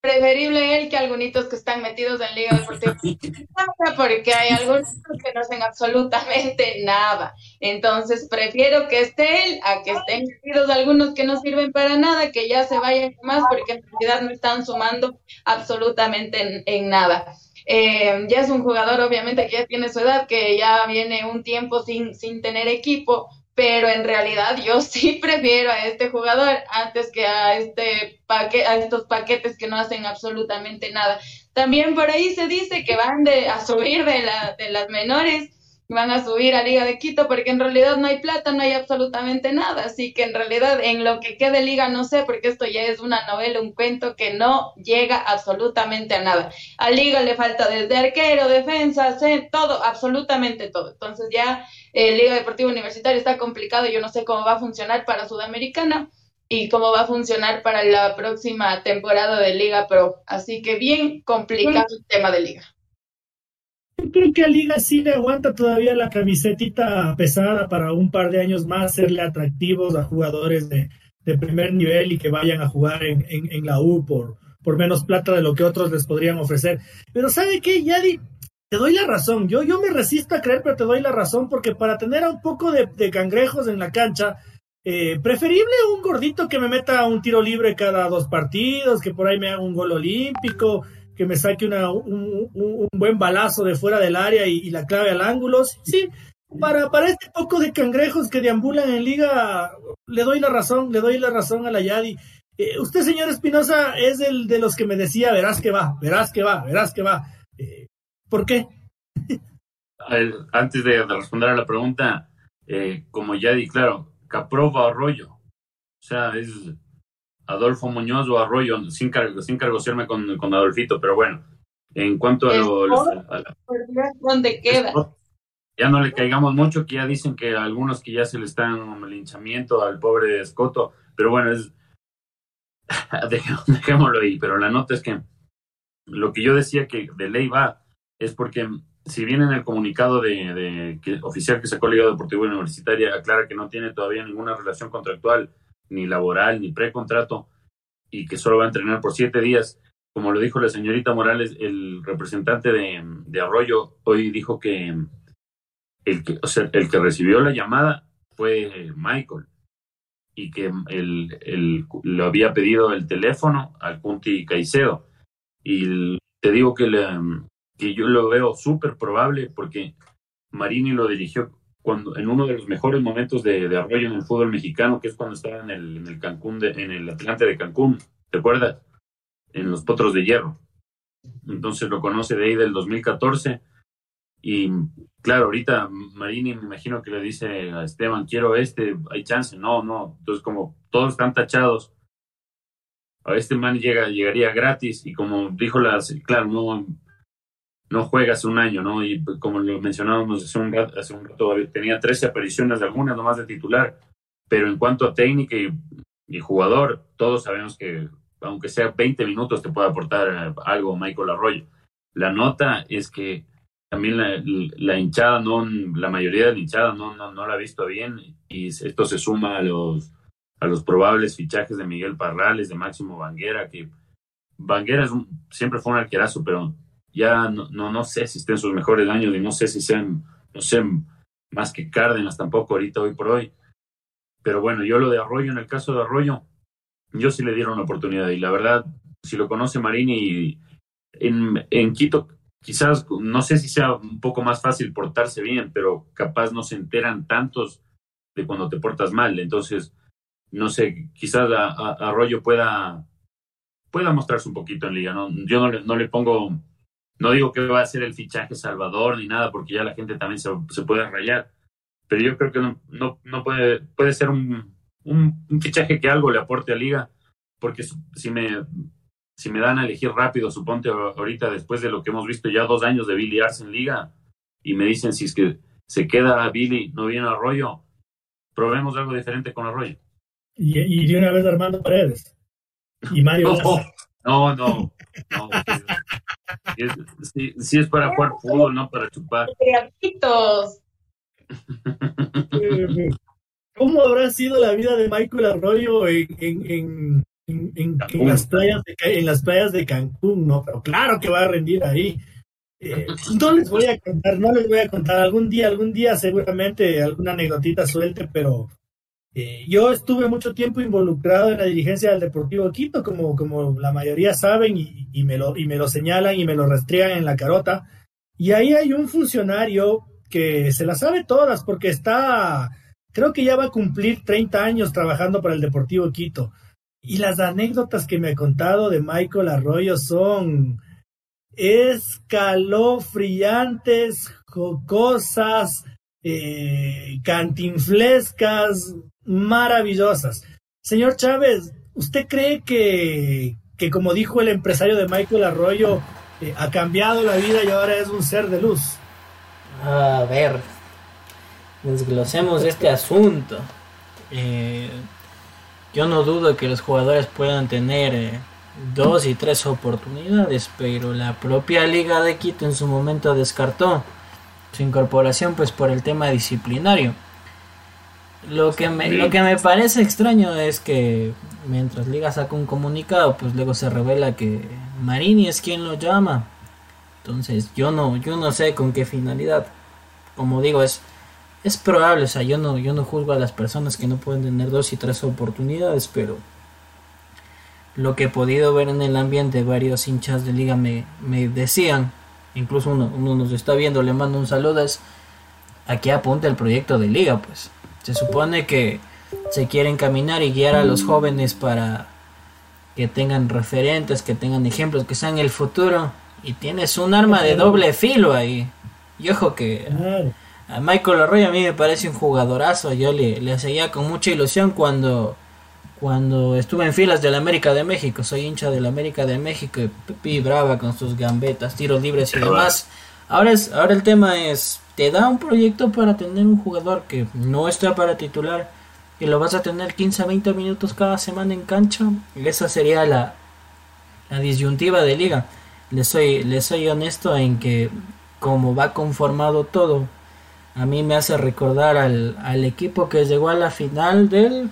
preferible él que algunos que están metidos en Liga Deportiva <laughs> porque hay algunos que no hacen absolutamente nada. Entonces prefiero que esté él a que estén metidos algunos que no sirven para nada, que ya se vayan más porque en realidad no están sumando absolutamente en, nada. Eh, ya es un jugador obviamente que ya tiene su edad, que ya viene un tiempo sin, sin tener equipo, pero en realidad yo <laughs> sí prefiero a este jugador antes que a este paque a estos paquetes que no hacen absolutamente nada. También por ahí se dice que van de, a subir de, la, de las menores, van a subir a Liga de Quito, porque en realidad no hay plata, no hay absolutamente nada. Así que en realidad en lo que quede Liga no sé, porque esto ya es una novela, un cuento que no llega absolutamente a nada. A Liga le falta desde arquero, defensa, todo, absolutamente todo. Entonces ya eh, Liga Deportiva Universitaria está complicado, yo no sé cómo va a funcionar para Sudamericana y cómo va a funcionar para la próxima temporada de Liga Pro. Así que bien complicado el tema de Liga. Creo que a Liga sí le aguanta todavía la camisetita pesada para un par de años más, serle atractivos a jugadores de, primer nivel y que vayan a jugar en, en, la U por, por menos plata de lo que otros les podrían ofrecer. Pero ¿sabe qué, Yadi? te doy la razón. Yo, yo me resisto a creer, pero te doy la razón porque para tener a un poco de, cangrejos en la cancha, eh, preferible un gordito que me meta un tiro libre cada dos partidos, que por ahí me haga un gol olímpico, que me saque una, un, buen balazo de fuera del área y, la clave al ángulo. Sí, para, para este poco de cangrejos que deambulan en liga, le doy la razón, le doy la razón a la Yadi. Eh, usted, señor Espinosa, es el de los que me decía, verás que va, verás que va, verás que va. Eh, ¿Por qué? Antes de, responder a la pregunta, eh, como ya di, claro, Caprova Arroyo. O sea, es Adolfo Muñoz o Arroyo, sin, cargo, sin cargociarme con, con Adolfito, pero bueno, en cuanto a lo... ¿Dónde queda? ya no le caigamos mucho, que ya dicen que algunos que ya se le están linchamiento al pobre Escoto, pero bueno, es <laughs> dejémoslo ahí, pero la nota es que lo que yo decía que de ley va es porque si bien en el comunicado de, que, oficial que sacó la Liga Deportiva Universitaria aclara que no tiene todavía ninguna relación contractual, ni laboral, ni precontrato, y que solo va a entrenar por siete días, como lo dijo la señorita Morales, el representante de, de Arroyo hoy dijo que el que, el que recibió la llamada fue Michael y que el, el, lo había pedido el teléfono al Punti Caicedo. Y te digo que, le, que yo lo veo súper probable porque Marini lo dirigió en uno de los mejores momentos de, de Arroyo en el fútbol mexicano, que es cuando estaba en el, en el Cancún, de, en el Atlante de Cancún, ¿te acuerdas? En los Potros de Hierro. Entonces lo conoce de ahí del 2014 y claro, ahorita Marini me imagino que le dice a Esteban, quiero este, hay chance, no, no. Entonces como todos están tachados, a este man llega, llegaría gratis y como dijo la, claro, no, no juega hace un año, ¿no? Y como lo mencionábamos hace un rato, hace un rato tenía 13 apariciones, algunas nomás de titular, pero en cuanto a técnica y, jugador, todos sabemos que aunque sea 20 minutos te puede aportar algo Michael Arroyo. La nota es que también la, la, hinchada, no, la mayoría de la hinchada no, no, no la ha visto bien y esto se suma a los, a los probables fichajes de Miguel Parrales, de Máximo Banguera, que Banguera es siempre fue un arquerazo, pero ya no, no, no sé si esté en sus mejores años y no sé si sean, no sé, más que Cárdenas tampoco ahorita, hoy por hoy. Pero bueno, yo lo de Arroyo, en el caso de Arroyo, yo sí le dieron una oportunidad y la verdad, si lo conoce Marini, en, en Quito quizás, no sé si sea un poco más fácil portarse bien, pero capaz no se enteran tantos de cuando te portas mal. Entonces, no sé, quizás Arroyo pueda, pueda mostrarse un poquito en liga. Yo no le, no le pongo, no digo que va a ser el fichaje salvador ni nada, porque ya la gente también se, se puede rayar. Pero yo creo que no, no, no puede, puede ser un, un, un fichaje que algo le aporte a liga, porque si me si me dan a elegir rápido, suponte ahorita después de lo que hemos visto ya dos años de Billy Arce en liga, y me dicen si es que se queda Billy, no viene Arroyo, probemos algo diferente con Arroyo. Y, y de una vez Armando Paredes. Y Mario. <laughs> no, no, no. Si <laughs> es, para jugar fútbol, no para chupar. <laughs> <laughs> ¿Cómo habrá sido la vida de Michael Arroyo en, en en, las playas de, en las playas de Cancún, ¿no? Pero claro que va a rendir ahí. Eh, no les voy a contar, no les voy a contar. Algún día, algún día seguramente alguna anécdotita suelte, pero eh, yo estuve mucho tiempo involucrado en la dirigencia del Deportivo Quito, como, como la mayoría saben, y, me lo, y me lo señalan y me lo rastrean en la carota. Y ahí hay un funcionario que se la sabe todas porque está, creo que ya va a cumplir 30 años trabajando para el Deportivo Quito. Y las anécdotas que me ha contado de Michael Arroyo son escalofriantes, jocosas, eh, cantinflescas, maravillosas. Señor Chávez, ¿usted cree que, que como dijo el empresario de Michael Arroyo, eh, ha cambiado la vida y ahora es un ser de luz? A ver, desglosemos este asunto. Eh, yo no dudo que los jugadores puedan tener eh, dos y tres oportunidades, pero la propia Liga de Quito en su momento descartó su incorporación pues por el tema disciplinario. Lo que me, lo que me parece extraño es que mientras Liga saca un comunicado, pues luego se revela que Marini es quien lo llama. Entonces, yo no yo no sé con qué finalidad. Como digo, es es probable, o sea, yo no, yo no juzgo a las personas que no pueden tener dos y tres oportunidades, pero lo que he podido ver en el ambiente, varios hinchas de liga me, me decían, incluso uno, uno nos está viendo, le mando un saludo, es aquí apunta el proyecto de liga, pues. Se supone que se quiere encaminar y guiar a los jóvenes para que tengan referentes, que tengan ejemplos, que sean el futuro. Y tienes un arma de doble filo ahí. Y ojo que a Michael Arroyo a mí me parece un jugadorazo. Yo le, le seguía con mucha ilusión cuando, cuando estuve en filas del América de México. Soy hincha del América de México y brava con sus gambetas, tiros libres y demás. Ahora, es, ahora el tema es te da un proyecto para tener un jugador que no está para titular y lo vas a tener 15 a 20 minutos cada semana en cancha, esa sería la, la disyuntiva de liga. Le soy, soy honesto en que como va conformado todo, a mí me hace recordar al, al equipo que llegó a la final del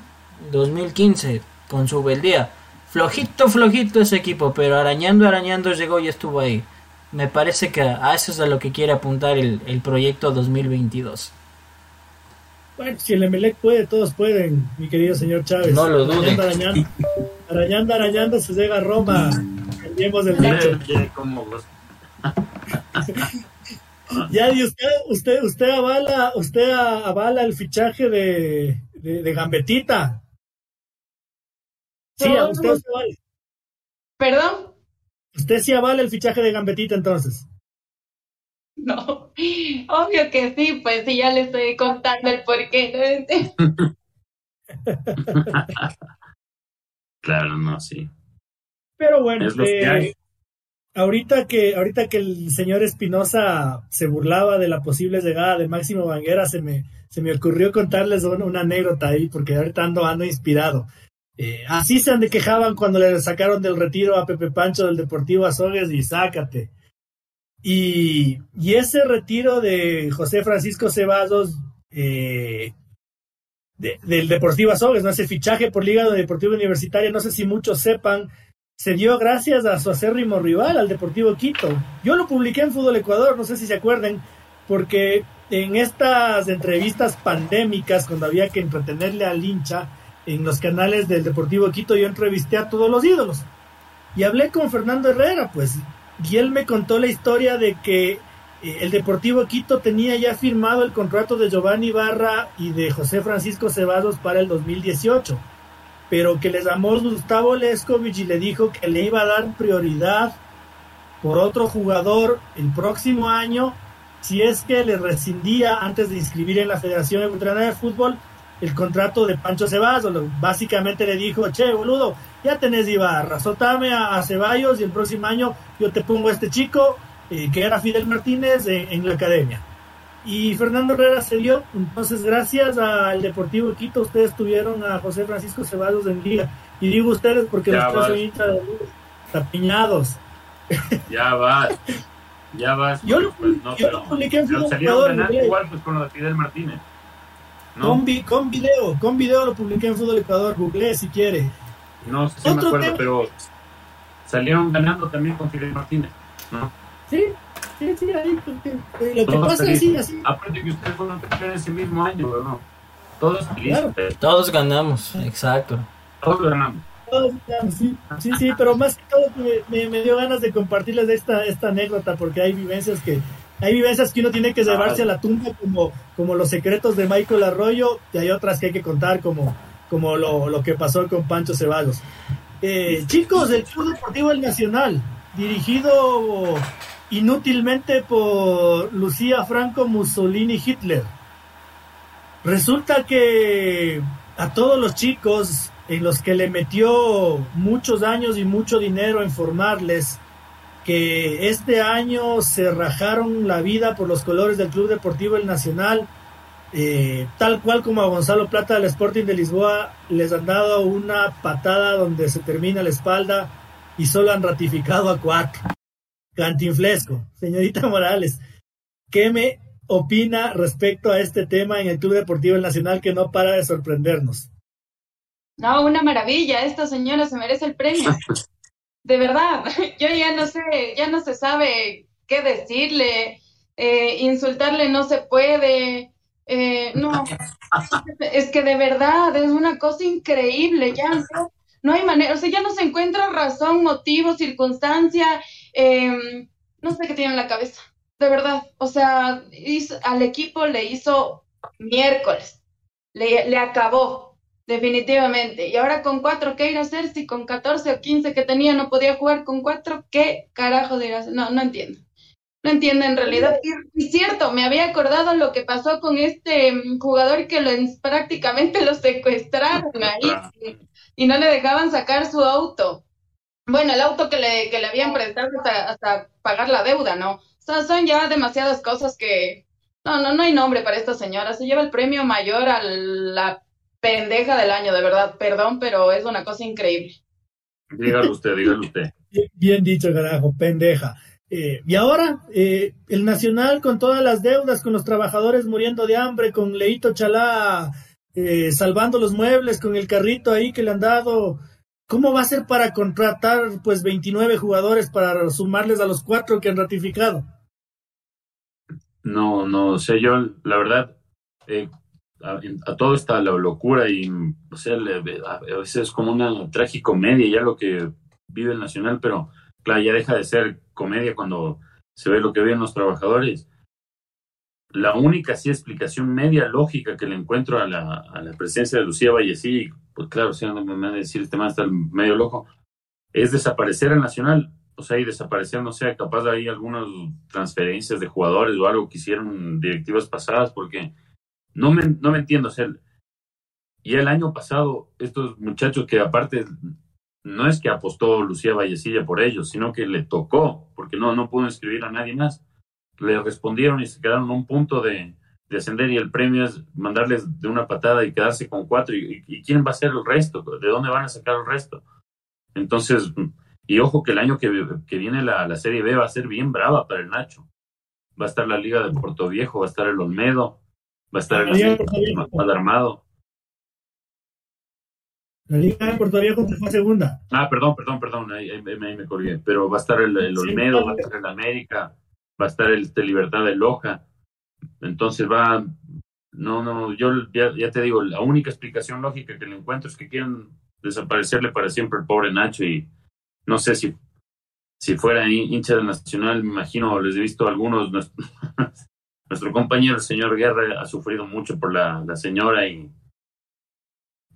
2015 con su beldía. Flojito, flojito ese equipo, pero arañando, arañando llegó y estuvo ahí. Me parece que a eso es a lo que quiere apuntar el, el proyecto 2022. Bueno, si el Emelec puede, todos pueden, mi querido señor Chávez. No lo dude. Arañando, arañando, arañando, arañando se llega a Roma. Cambiemos del dicho. <laughs> Ya, y usted, usted, usted avala, usted avala el fichaje de, de, de Gambetita. Sí, No, usted, usted avala. ¿Perdón? Usted sí avala el fichaje de Gambetita entonces. No, obvio que sí, pues sí, ya le estoy contando el porqué. ¿no? <laughs> claro, no, sí. Pero bueno, Es lo que eh, ahorita que ahorita que el señor Espinosa se burlaba de la posible llegada de Máximo Vanguera, se me, se me ocurrió contarles una, una anécdota ahí, porque ahorita ando, ando inspirado. Eh, así se de quejaban cuando le sacaron del retiro a Pepe Pancho del Deportivo Azogues y sácate. Y, y ese retiro de José Francisco Ceballos eh, de- del Deportivo Azogues, ¿no? ese fichaje por Liga Deportiva Universitaria, no sé si muchos sepan, se dio gracias a su acérrimo rival, al Deportivo Quito. Yo lo publiqué en Fútbol Ecuador, no sé si se acuerden, porque en estas entrevistas pandémicas, cuando había que entretenerle al hincha en los canales del Deportivo Quito, yo entrevisté a todos los ídolos. Y hablé con Fernando Herrera, pues, y él me contó la historia de que eh, el Deportivo Quito tenía ya firmado el contrato de Giovanni Barra y de José Francisco Ceballos para el 2018 pero que le llamó Gustavo Leskovich y le dijo que le iba a dar prioridad por otro jugador el próximo año si es que le rescindía antes de inscribir en la Federación Ecuatoriana de Fútbol el contrato de Pancho Ceballos. Lo- Básicamente le dijo, che, boludo, ya tenés Ibarra, soltame a, a Ceballos y el próximo año yo te pongo a este chico eh, que era Fidel Martínez en, en la academia. Y Fernando Herrera se dio, entonces gracias al Deportivo Quito ustedes tuvieron a José Francisco Ceballos en liga. Y digo ustedes porque Ya los tres hinchas tapiñados. Ya vas. Ya vas. Yo lo- pues, no, yo pero- lo publiqué en pero salieron igual pues con lo de Fidel Martínez. ¿No? Con, vi- con video, con video lo publiqué en Fútbol Ecuador, googleé si quiere. No sé si me acuerdo, tema. pero salieron ganando también con Fidel Martínez. ¿no? Sí, sí, sí, ahí. porque, eh, lo que pasa es sí, así. Aparte que ustedes fueron campeones ese mismo año, ¿no? Todos Claro. Todos ganamos, exacto. todos ganamos. todos, claro, Sí, sí, sí, pero más que todo me, me- me dio ganas de compartirles esta, esta anécdota porque hay vivencias que hay vivencias que uno tiene que llevarse a la tumba como, como los secretos de Michael Arroyo y hay otras que hay que contar como, como lo, lo que pasó con Pancho Ceballos. Eh, chicos, el Club Deportivo El Nacional, dirigido inútilmente por Lucía Franco Mussolini Hitler. Resulta que a todos los chicos en los que le metió muchos años y mucho dinero en formarles que este año se rajaron la vida por los colores del Club Deportivo El Nacional, eh, tal cual como a Gonzalo Plata del Sporting de Lisboa les han dado una patada donde se termina la espalda y solo han ratificado a cuatro. Cantinflesco, señorita Morales, ¿qué me opina respecto a este tema en el Club Deportivo El Nacional que no para de sorprendernos? No, una maravilla, esta señora se merece el premio. <laughs> De verdad, <laughs> yo ya no sé, ya no se sabe qué decirle, eh, insultarle no se puede, eh, no, <laughs> es que de verdad es una cosa increíble, ya no, no hay manera, o sea, ya no se encuentra razón, motivo, circunstancia, eh, no sé qué tiene en la cabeza, de verdad, o sea, hizo- al equipo le hizo miércoles, le, le acabó, definitivamente. Y ahora con cuatro, ¿qué ir a hacer? Si con 14 o 15 que tenía no podía jugar con cuatro, ¿qué carajo de ir a hacer? No, no entiendo. No entiendo en realidad. Y, cierto, me había acordado lo que pasó con este mm, jugador que lo, en- prácticamente lo secuestraron <laughs> ahí y, y no le dejaban sacar su auto. Bueno, el auto que le, que le habían prestado hasta, hasta pagar la deuda, ¿no? O sea, son ya demasiadas cosas que, No, no, no hay nombre para esta señora. Se lleva el premio mayor a la pendeja del año, de verdad. Perdón, pero es una cosa increíble. Dígalo usted, dígalo usted. Bien dicho, carajo, pendeja. Eh, y ahora, eh, el Nacional con todas las deudas, con los trabajadores muriendo de hambre, con Leito Chalá eh, salvando los muebles, con el carrito ahí que le han dado. ¿Cómo va a ser para contratar pues 29 jugadores para sumarles a los cuatro que han ratificado? No, no sé, yo la verdad, a, todo está la locura y o sea, a veces es como una tragicomedia ya lo que vive el Nacional, pero claro, ya deja de ser comedia cuando se ve lo que ven los trabajadores. La única sí explicación media lógica que le encuentro a la, presencia de Lucía Vallecillo, pues claro, si no me van a decir este man está medio loco, es desaparecer el Nacional. O sea, y desaparecer, no sé, capaz de ahí algunas transferencias de jugadores o algo que hicieron directivas pasadas, porque no me, no me entiendo. O sea, el año pasado, estos muchachos que aparte no es que apostó Lucía Vallecilla por ellos, sino que le tocó, porque no, no pudo inscribir a nadie más. Le respondieron y se quedaron a un punto de, de ascender y el premio es mandarles de una patada y quedarse con cuatro. Y, quién va a ser el resto? ¿De dónde van a sacar el resto? Entonces, y ojo que el año que, que viene la, la, Serie B va a ser bien brava para el Nacho. Va a estar la Liga de Puerto Viejo, va a estar el Olmedo, va a estar el mal armado. La Liga de Puerto Viejo fue segunda. Ah, perdón, perdón, perdón, ahí, me colgué. Pero va a estar el, el Olmedo, va a estar el América, va a estar el de Libertad de Loja. Entonces va. No, no, yo ya, ya, te digo, la única explicación lógica que le encuentro es que quieren desaparecerle para siempre el pobre Nacho y no sé si, si fuera hincha del Nacional, me imagino, les he visto algunos. <laughs> Nuestro, compañero, el señor Guerra, ha sufrido mucho por la, la señora y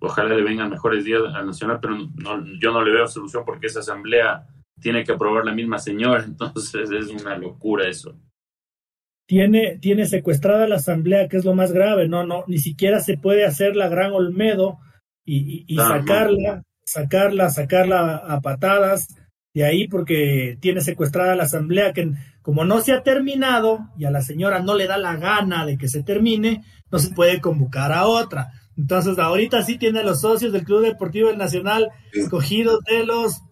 ojalá le vengan mejores días al Nacional, pero no, yo no le veo solución porque esa asamblea tiene que aprobar la misma señora, <laughs> entonces es una locura eso. Tiene, tiene secuestrada la asamblea, que es lo más grave, no, no, ni siquiera se puede hacer la gran Olmedo y, y, sacarla, sacarla, sacarla a patadas de ahí porque tiene secuestrada la asamblea que como no se ha terminado y a la señora no le da la gana de que se termine, no se puede convocar a otra. Entonces, ahorita sí tiene a los socios del Club Deportivo del Nacional escogidos de los.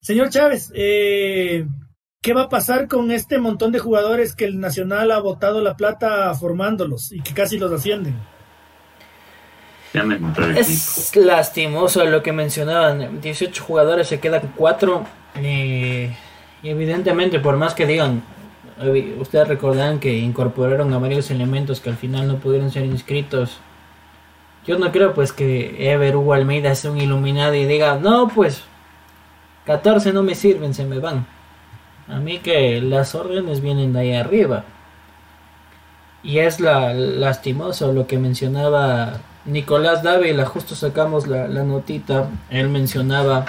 Señor Chávez, eh, ¿qué va a pasar con este montón de jugadores que el Nacional ha botado la plata formándolos y que casi los ascienden? Es lastimoso lo que mencionaban. 18 jugadores, se quedan 4. Eh, y evidentemente, por más que digan, ustedes recordarán que incorporaron a varios elementos que al final no pudieron ser inscritos yo no creo pues que Ever Hugo Almeida sea un iluminado y diga, no pues 14 no me sirven, se me van. A mí que las órdenes vienen de ahí arriba. Y es la, lastimoso lo que mencionaba Nicolás Dávila, justo sacamos la, notita, él mencionaba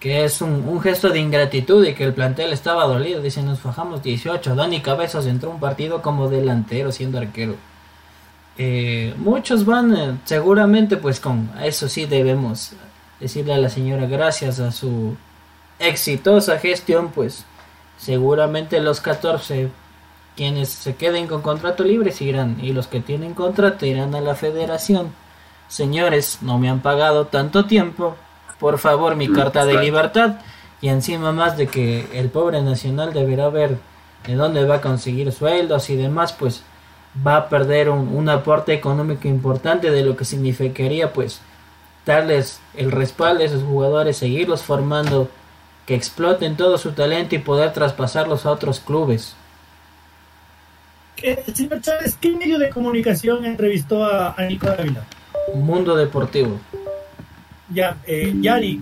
que es un, un, gesto de ingratitud y que el plantel estaba dolido, dice nos fajamos 18, Dani Cabezas entró un partido como delantero siendo arquero. Eh, muchos van eh, seguramente pues con eso sí debemos decirle a la señora gracias a su exitosa gestión pues seguramente los 14 quienes se queden con contrato libre irán y los que tienen contrato irán a la federación. Señores no me han pagado tanto tiempo. Por favor mi carta de libertad. Y encima más de que el pobre nacional deberá ver de dónde va a conseguir sueldos y demás pues va a perder un, aporte económico importante de lo que significaría pues darles el respaldo a esos jugadores, seguirlos formando, que exploten todo su talento y poder traspasarlos a otros clubes. ¿Qué, señor Chávez, ¿qué medio de comunicación entrevistó a, a Nico Ávila? Mundo Deportivo. Ya, eh, Yari,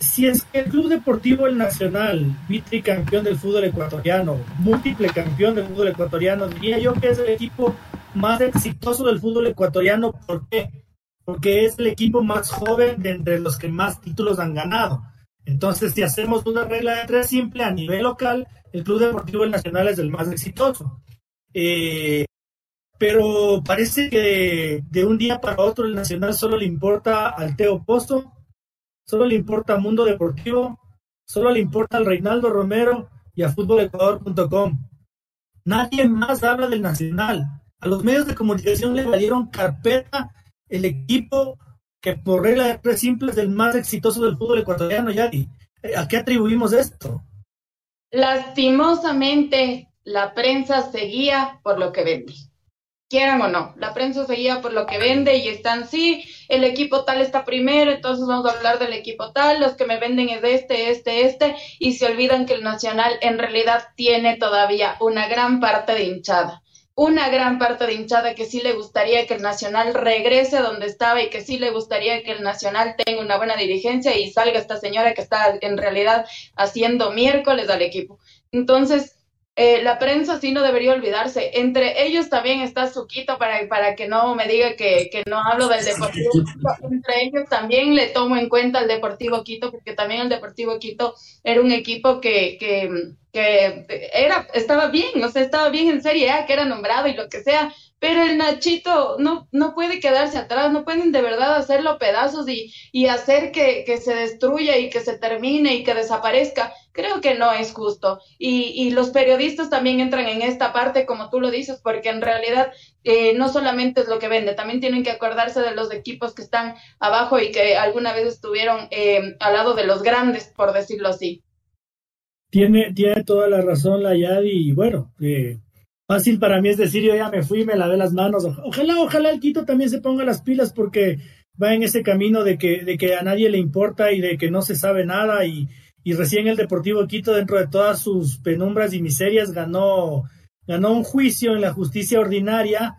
si es que el Club Deportivo El Nacional, campeón del fútbol ecuatoriano, múltiple campeón del fútbol ecuatoriano, diría yo que es el equipo más exitoso del fútbol ecuatoriano. ¿Por qué? Porque es el equipo más joven de entre los que más títulos han ganado. Entonces, si hacemos una regla de tres simple a nivel local, el Club Deportivo El Nacional es el más exitoso. Eh, pero parece que de un día para otro el Nacional solo le importa al Teo Pozo solo le importa a Mundo Deportivo, solo le importa al Reinaldo Romero y a fútbolecuador.com. Nadie más habla del Nacional. A los medios de comunicación le valieron carpeta el equipo que por regla de simple es el más exitoso del fútbol ecuatoriano, Yadi. ¿A qué atribuimos esto? Lastimosamente, la prensa seguía por lo que vende. Quieran o no, la prensa seguía por lo que vende y están, sí, el equipo tal está primero, entonces vamos a hablar del equipo tal, los que me venden es este, este, este, y se olvidan que el Nacional en realidad tiene todavía una gran parte de hinchada una gran parte de hinchada que sí le gustaría que el Nacional regrese donde estaba y que sí le gustaría que el Nacional tenga una buena dirigencia y salga esta señora que está en realidad haciendo miércoles al equipo. Entonces, eh, la prensa sí no debería olvidarse. Entre ellos también está Suquito para, para que no me diga que, que no hablo del Deportivo Quito. Entre ellos también le tomo en cuenta el Deportivo Quito, porque también el Deportivo Quito era un equipo que, que, que era, estaba bien, o sea, estaba bien en Serie A, que era nombrado y lo que sea, pero el Nachito no, no puede quedarse atrás, no pueden de verdad hacerlo pedazos y, y hacer que, que, se destruya y que se termine y que desaparezca. Creo que no es justo. Y, y los periodistas también entran en esta parte, como tú lo dices, porque en realidad eh, no solamente es lo que vende, también tienen que acordarse de los equipos que están abajo y que alguna vez estuvieron eh, al lado de los grandes, por decirlo así. Tiene, tiene toda la razón la Yadi y bueno, eh, Fácil para mí es decir, yo ya me fui, me lavé las manos. Ojalá, ojalá el Quito también se ponga las pilas porque va en ese camino de que, de que a nadie le importa y de que no se sabe nada. Y, y recién el Deportivo Quito, dentro de todas sus penumbras y miserias, ganó, ganó un juicio en la justicia ordinaria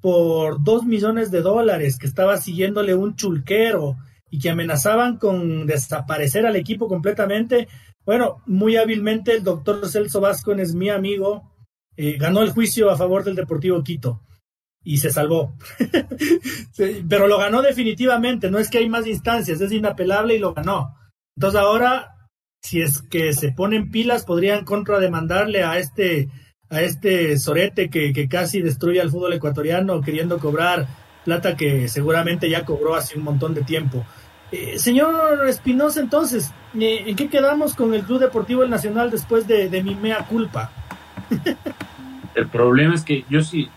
por dos millones de dólares que estaba siguiéndole un chulquero y que amenazaban con desaparecer al equipo completamente. Bueno, muy hábilmente el doctor Celso Vázquez mi amigo, eh, ganó el juicio a favor del Deportivo Quito y se salvó. <laughs> Pero lo ganó definitivamente, no es que hay más instancias, es inapelable y lo ganó. Entonces ahora, si es que se ponen pilas, podrían contrademandarle a este, a este Sorete que, que casi destruye al fútbol ecuatoriano queriendo cobrar plata que seguramente ya cobró hace un montón de tiempo. Eh, señor Espinosa, entonces, eh, ¿en qué quedamos con el Club Deportivo El Nacional después de, mi mea culpa? <laughs> El problema es que yo sí,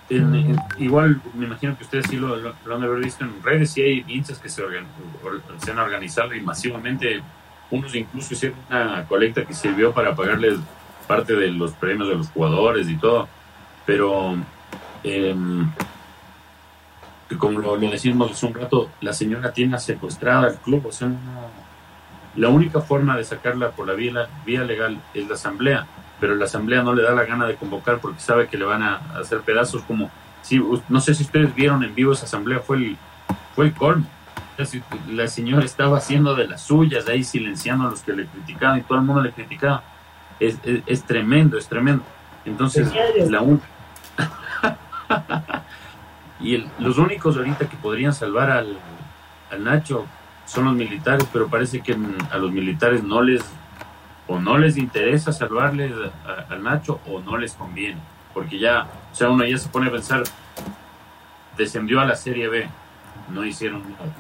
igual me imagino que ustedes sí lo, han de haber visto en redes, sí hay hinchas que se, se han organizado y masivamente, unos incluso hicieron una colecta que sirvió para pagarles parte de los premios de los jugadores y todo, pero em, como lo, decimos hace un rato, la señora tiene secuestrada al club, o sea, la única forma de sacarla por la vía, vía legal es la asamblea pero la asamblea no le da la gana de convocar porque sabe que le van a hacer pedazos como si no sé si ustedes vieron en vivo esa asamblea fue el fue el colmo la señora estaba haciendo de las suyas ahí silenciando a los que le criticaban y todo el mundo le criticaba es, es, tremendo es tremendo entonces la un... <laughs> y los únicos ahorita que podrían salvar al, al Nacho son los militares pero parece que a los militares no les o no les interesa salvarle al Nacho o no les conviene. Porque ya, o sea, uno ya se pone a pensar, descendió a la Serie B, no hicieron nada.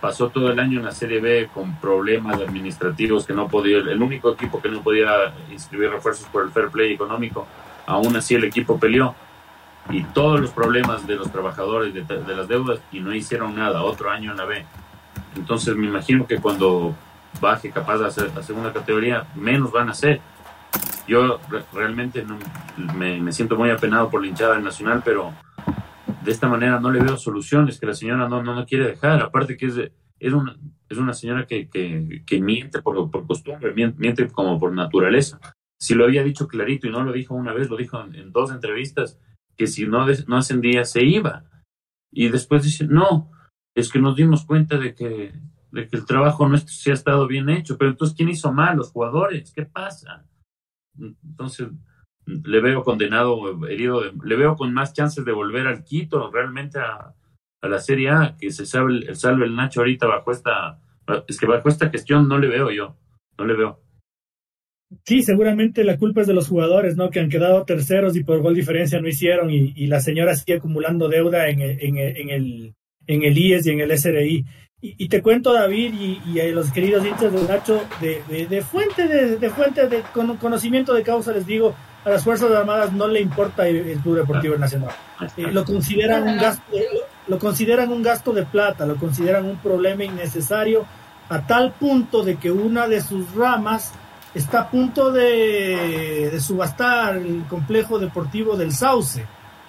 Pasó todo el año en la Serie B con problemas administrativos que no podía, el único equipo que no podía inscribir refuerzos por el fair play económico, aún así el equipo peleó y todos los problemas de los trabajadores de, las deudas y no hicieron nada, otro año en la B. Entonces me imagino que cuando baje capaz de hacer la segunda categoría, menos van a ser. Yo realmente no, me, siento muy apenado por la hinchada nacional, pero de esta manera no le veo soluciones que la señora no, no, quiere dejar. Aparte que es, es, una, es una señora que, que, miente por, por costumbre, miente, como por naturaleza. Si lo había dicho clarito y no lo dijo una vez, lo dijo en, dos entrevistas, que si no, no ascendía se iba. Y después dice, no, es que nos dimos cuenta de que de que el trabajo no se ha estado bien hecho, pero entonces ¿quién hizo mal? Los jugadores, ¿qué pasa? Entonces le veo condenado, herido, le veo con más chances de volver al Quito, realmente a, la Serie A, que se salve el, salve el Nacho ahorita bajo esta, es que bajo esta gestión no le veo yo, no le veo. Sí, seguramente la culpa es de los jugadores, ¿no? Que han quedado terceros y por gol diferencia no hicieron y, la señora sigue acumulando deuda en, en, en, el, en el IES y en el SRI. Y, te cuento, David, y, a los queridos hinchas de Nacho, de, de, fuente de, fuente de conocimiento de causa, les digo, a las Fuerzas Armadas no le importa el, Club Deportivo Nacional. Eh, lo consideran un gasto, lo consideran un gasto de plata, lo consideran un problema innecesario a tal punto de que una de sus ramas está a punto de, subastar el complejo deportivo del Sauce.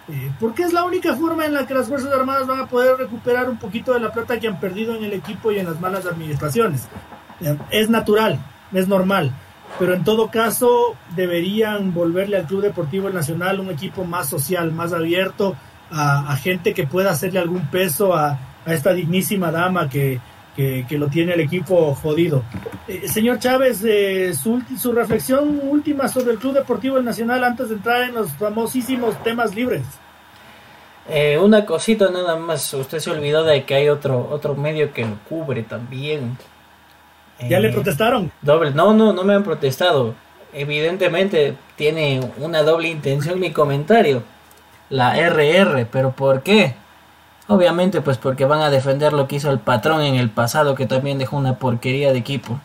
Eh, porque es la única forma en la que las Fuerzas Armadas van a poder recuperar un poquito de la plata que han perdido en el equipo y en las malas administraciones. Eh, es natural, es normal, pero en todo caso deberían volverle al Club Deportivo Nacional un equipo más social, más abierto, a, gente que pueda hacerle algún peso a esta dignísima dama que, que, lo tiene el equipo jodido. Eh, señor Chávez, eh, su, su, reflexión última sobre el Club Deportivo Nacional antes de entrar en los famosísimos temas libres. Eh, una cosita nada más, usted se olvidó de que hay otro, otro medio que lo cubre también. ¿Ya le protestaron? Doble, no, no, no me han protestado. Evidentemente tiene una doble intención mi comentario. La RR, pero ¿por qué? Obviamente pues porque van a defender lo que hizo el patrón en el pasado que también dejó una porquería de equipo.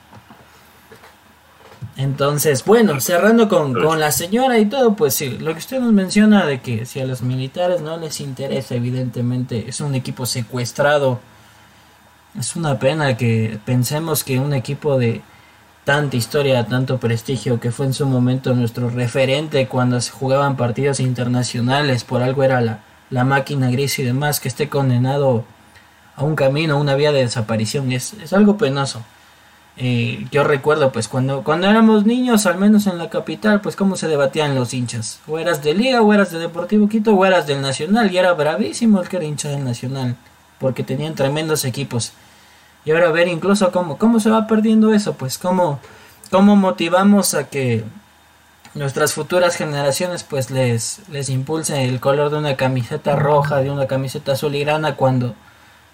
Entonces, bueno, cerrando con, con, la señora y todo, pues sí, lo que usted nos menciona de que si a los militares no les interesa, evidentemente, es un equipo secuestrado. Es una pena que pensemos que un equipo de tanta historia, tanto prestigio, que fue en su momento nuestro referente cuando se jugaban partidos internacionales, por algo era la, la máquina gris y demás, que esté condenado a un camino, a una vía de desaparición, es, es algo penoso. Eh, yo recuerdo pues cuando, cuando éramos niños, al menos en la capital, pues cómo se debatían los hinchas. O eras de Liga, o eras de Deportivo Quito, o eras del Nacional. Y era bravísimo el que era hincha del Nacional, porque tenían tremendos equipos. Y ahora ver incluso cómo, cómo se va perdiendo eso, pues cómo, cómo motivamos a que nuestras futuras generaciones pues les, les impulse el color de una camiseta roja, de una camiseta azul y grana cuando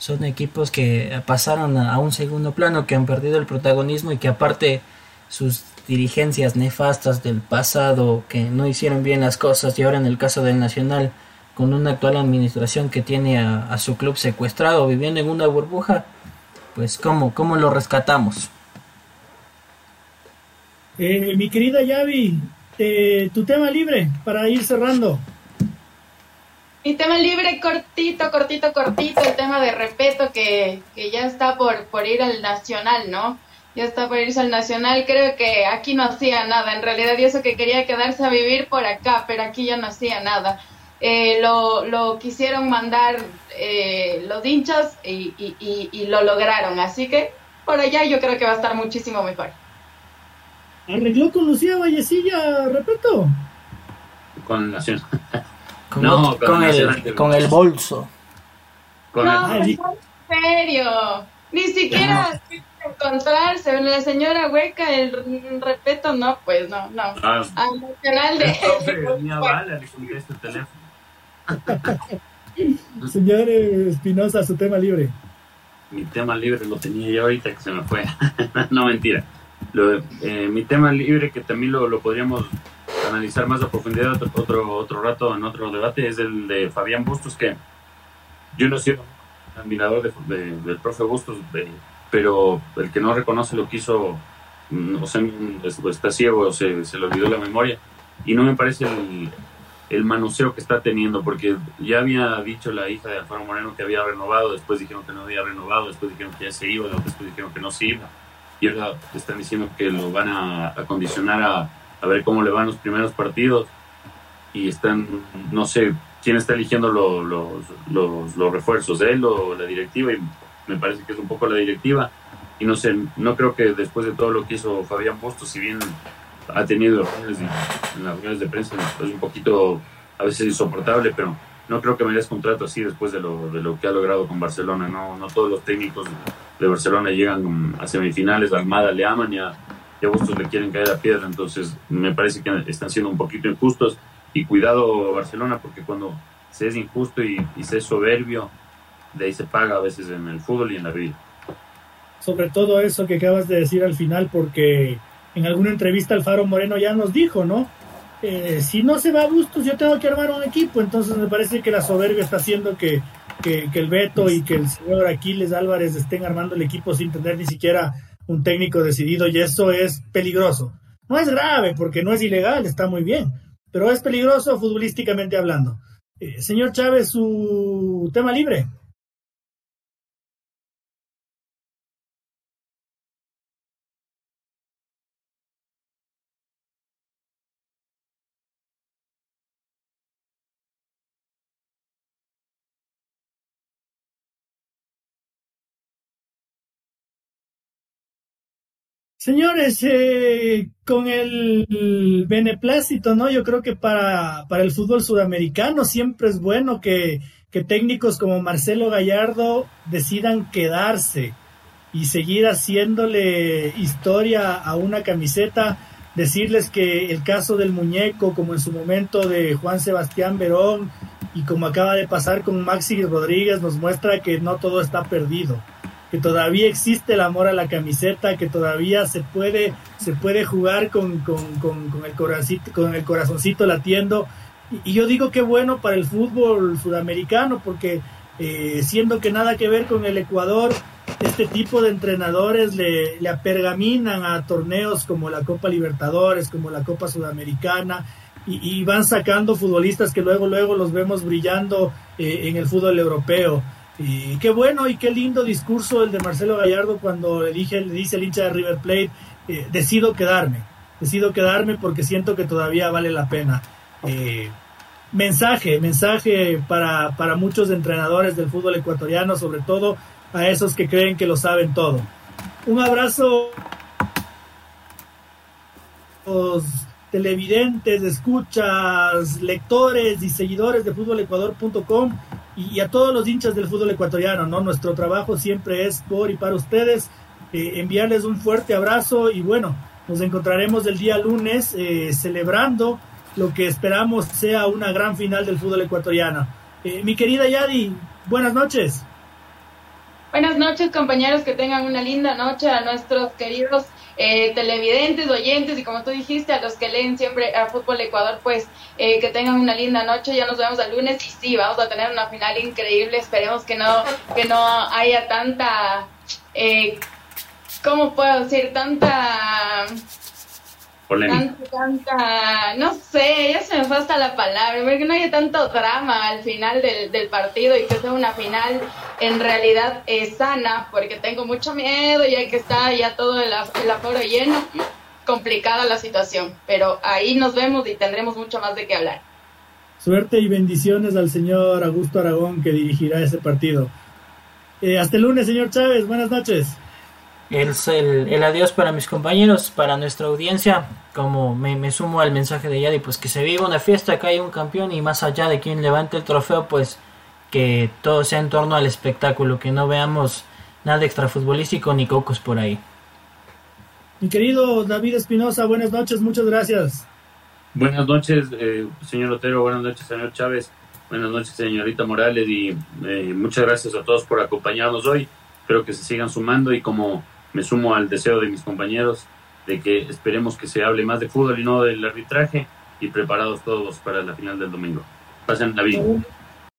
son equipos que pasaron a, un segundo plano, que han perdido el protagonismo y que aparte sus dirigencias nefastas del pasado, que no hicieron bien las cosas y ahora en el caso del Nacional, con una actual administración que tiene a, su club secuestrado, viviendo en una burbuja, pues cómo, cómo lo rescatamos. Eh, mi querida Yavi, este, tu tema libre para ir cerrando. Mi tema libre, cortito, cortito, cortito, el tema de respeto que, ya está por, por ir al nacional, ¿no? Ya está por irse al nacional, creo que aquí no hacía nada, en realidad, y eso que quería quedarse a vivir por acá, pero aquí ya no hacía nada. Eh, lo, lo, quisieron mandar eh, los hinchas y, y lo lograron, así que por allá yo creo que va a estar muchísimo mejor. ¿Arregló con Lucía Vallecilla, repito? Con Nacional. <laughs> Con, no, con, el, con el bolso. Con no, el... en serio. Ni siquiera encontrarse la señora hueca el respeto no pues no no ah, al nacional de <laughs> este teléfono <laughs> señor Espinosa su tema libre. Mi tema libre lo tenía yo ahorita que se me fue. <laughs> No mentira. Eh, mi tema libre, que también lo, podríamos analizar más a profundidad otro, otro rato en otro debate, es el de Fabián Bustos, que yo no soy admirador de, del profe Bustos, pero el que no reconoce lo que hizo, mm, o sea, está ciego, o se, se le olvidó la memoria, y no me parece el, el manoseo que está teniendo, porque ya había dicho la hija de Alfaro Moreno que había renovado, después dijeron que no había renovado, después dijeron que ya se iba, después dijeron que no se iba. Y ahora están diciendo que lo van a acondicionar a, a, ver cómo le van los primeros partidos. Y están, no sé quién está eligiendo los, los, los, refuerzos, él o la directiva y me parece que es un poco la directiva. Y no sé, no creo que después de todo lo que hizo Fabián Posto, si bien ha tenido en las reuniones de prensa, es un poquito a veces insoportable, pero no creo que me des contrato así después de lo, de lo que ha logrado con Barcelona, no, no todos los técnicos de Barcelona llegan a semifinales, a Almada le aman y a, y Bustos le quieren caer a piedra, entonces me parece que están siendo un poquito injustos y cuidado Barcelona porque cuando se es injusto y, se es soberbio, de ahí se paga a veces en el fútbol y en la vida. Sobre todo eso que acabas de decir al final, porque en alguna entrevista Alfaro Moreno ya nos dijo, ¿no? Eh, si no se va a Bustos, yo tengo que armar un equipo, entonces me parece que la soberbia está haciendo que que, el Beto y que el señor Aquiles Álvarez estén armando el equipo sin tener ni siquiera un técnico decidido y eso es peligroso. No es grave porque no es ilegal, está muy bien, pero es peligroso futbolísticamente hablando. Eh, señor Chávez, su tema libre. Señores, eh, con el beneplácito, ¿no? Yo creo que para, para el fútbol sudamericano siempre es bueno que, que técnicos como Marcelo Gallardo decidan quedarse y seguir haciéndole historia a una camiseta, decirles que el caso del muñeco, como en su momento de Juan Sebastián Verón y como acaba de pasar con Maxi Rodríguez, nos muestra que no todo está perdido que todavía existe el amor a la camiseta, que todavía se puede, se puede jugar con, con, con, el, corazoncito, con el corazoncito latiendo. Y, yo digo que bueno para el fútbol sudamericano, porque eh, siendo que nada que ver con el Ecuador, este tipo de entrenadores le, le apergaminan a torneos como la Copa Libertadores, como la Copa Sudamericana, y, van sacando futbolistas que luego, luego los vemos brillando eh, en el fútbol europeo. Y qué bueno y qué lindo discurso el de Marcelo Gallardo cuando le, dije, le dice el hincha de River Plate, eh, decido quedarme, decido quedarme porque siento que todavía vale la pena. Eh, mensaje, mensaje para, para muchos entrenadores del fútbol ecuatoriano, sobre todo a esos que creen que lo saben todo. Un abrazo los televidentes, escuchas, lectores y seguidores de fútbolecuador.com y, a todos los hinchas del fútbol ecuatoriano, ¿no? Nuestro trabajo siempre es por y para ustedes, eh, enviarles un fuerte abrazo y bueno, nos encontraremos el día lunes eh, celebrando lo que esperamos sea una gran final del fútbol ecuatoriano. Eh, mi querida Yadi, buenas noches. Buenas noches compañeros, que tengan una linda noche a nuestros queridos eh, televidentes, oyentes y como tú dijiste, a los que leen siempre a Fútbol Ecuador, pues eh, que tengan una linda noche. Ya nos vemos el lunes y sí, vamos a tener una final increíble. Esperemos que no, que no haya tanta, eh, ¿cómo puedo decir? Tanta Tanta, tanta, no sé, ya se me fue hasta la palabra, porque no haya tanto drama al final del, del partido y que sea una final en realidad eh, sana, porque tengo mucho miedo ya que está ya todo el, el aforo lleno, complicada la situación, pero ahí nos vemos y tendremos mucho más de qué hablar. Suerte y bendiciones al señor Augusto Aragón que dirigirá ese partido. Eh, hasta el lunes, señor Chávez, buenas noches el, el, adiós para mis compañeros, para nuestra audiencia, como me, sumo al mensaje de Yadi, pues que se viva una fiesta, que haya un campeón y más allá de quien levante el trofeo, pues que todo sea en torno al espectáculo, que no veamos nada extrafutbolístico ni cocos por ahí. Mi querido David Espinosa, buenas noches, muchas gracias. Buenas noches, eh, señor Otero, buenas noches, señor Chávez, buenas noches, señorita Morales, y eh, muchas gracias a todos por acompañarnos hoy. Espero que se sigan sumando y como me sumo al deseo de mis compañeros de que esperemos que se hable más de fútbol y no del arbitraje y preparados todos para la final del domingo. Pasen la vida.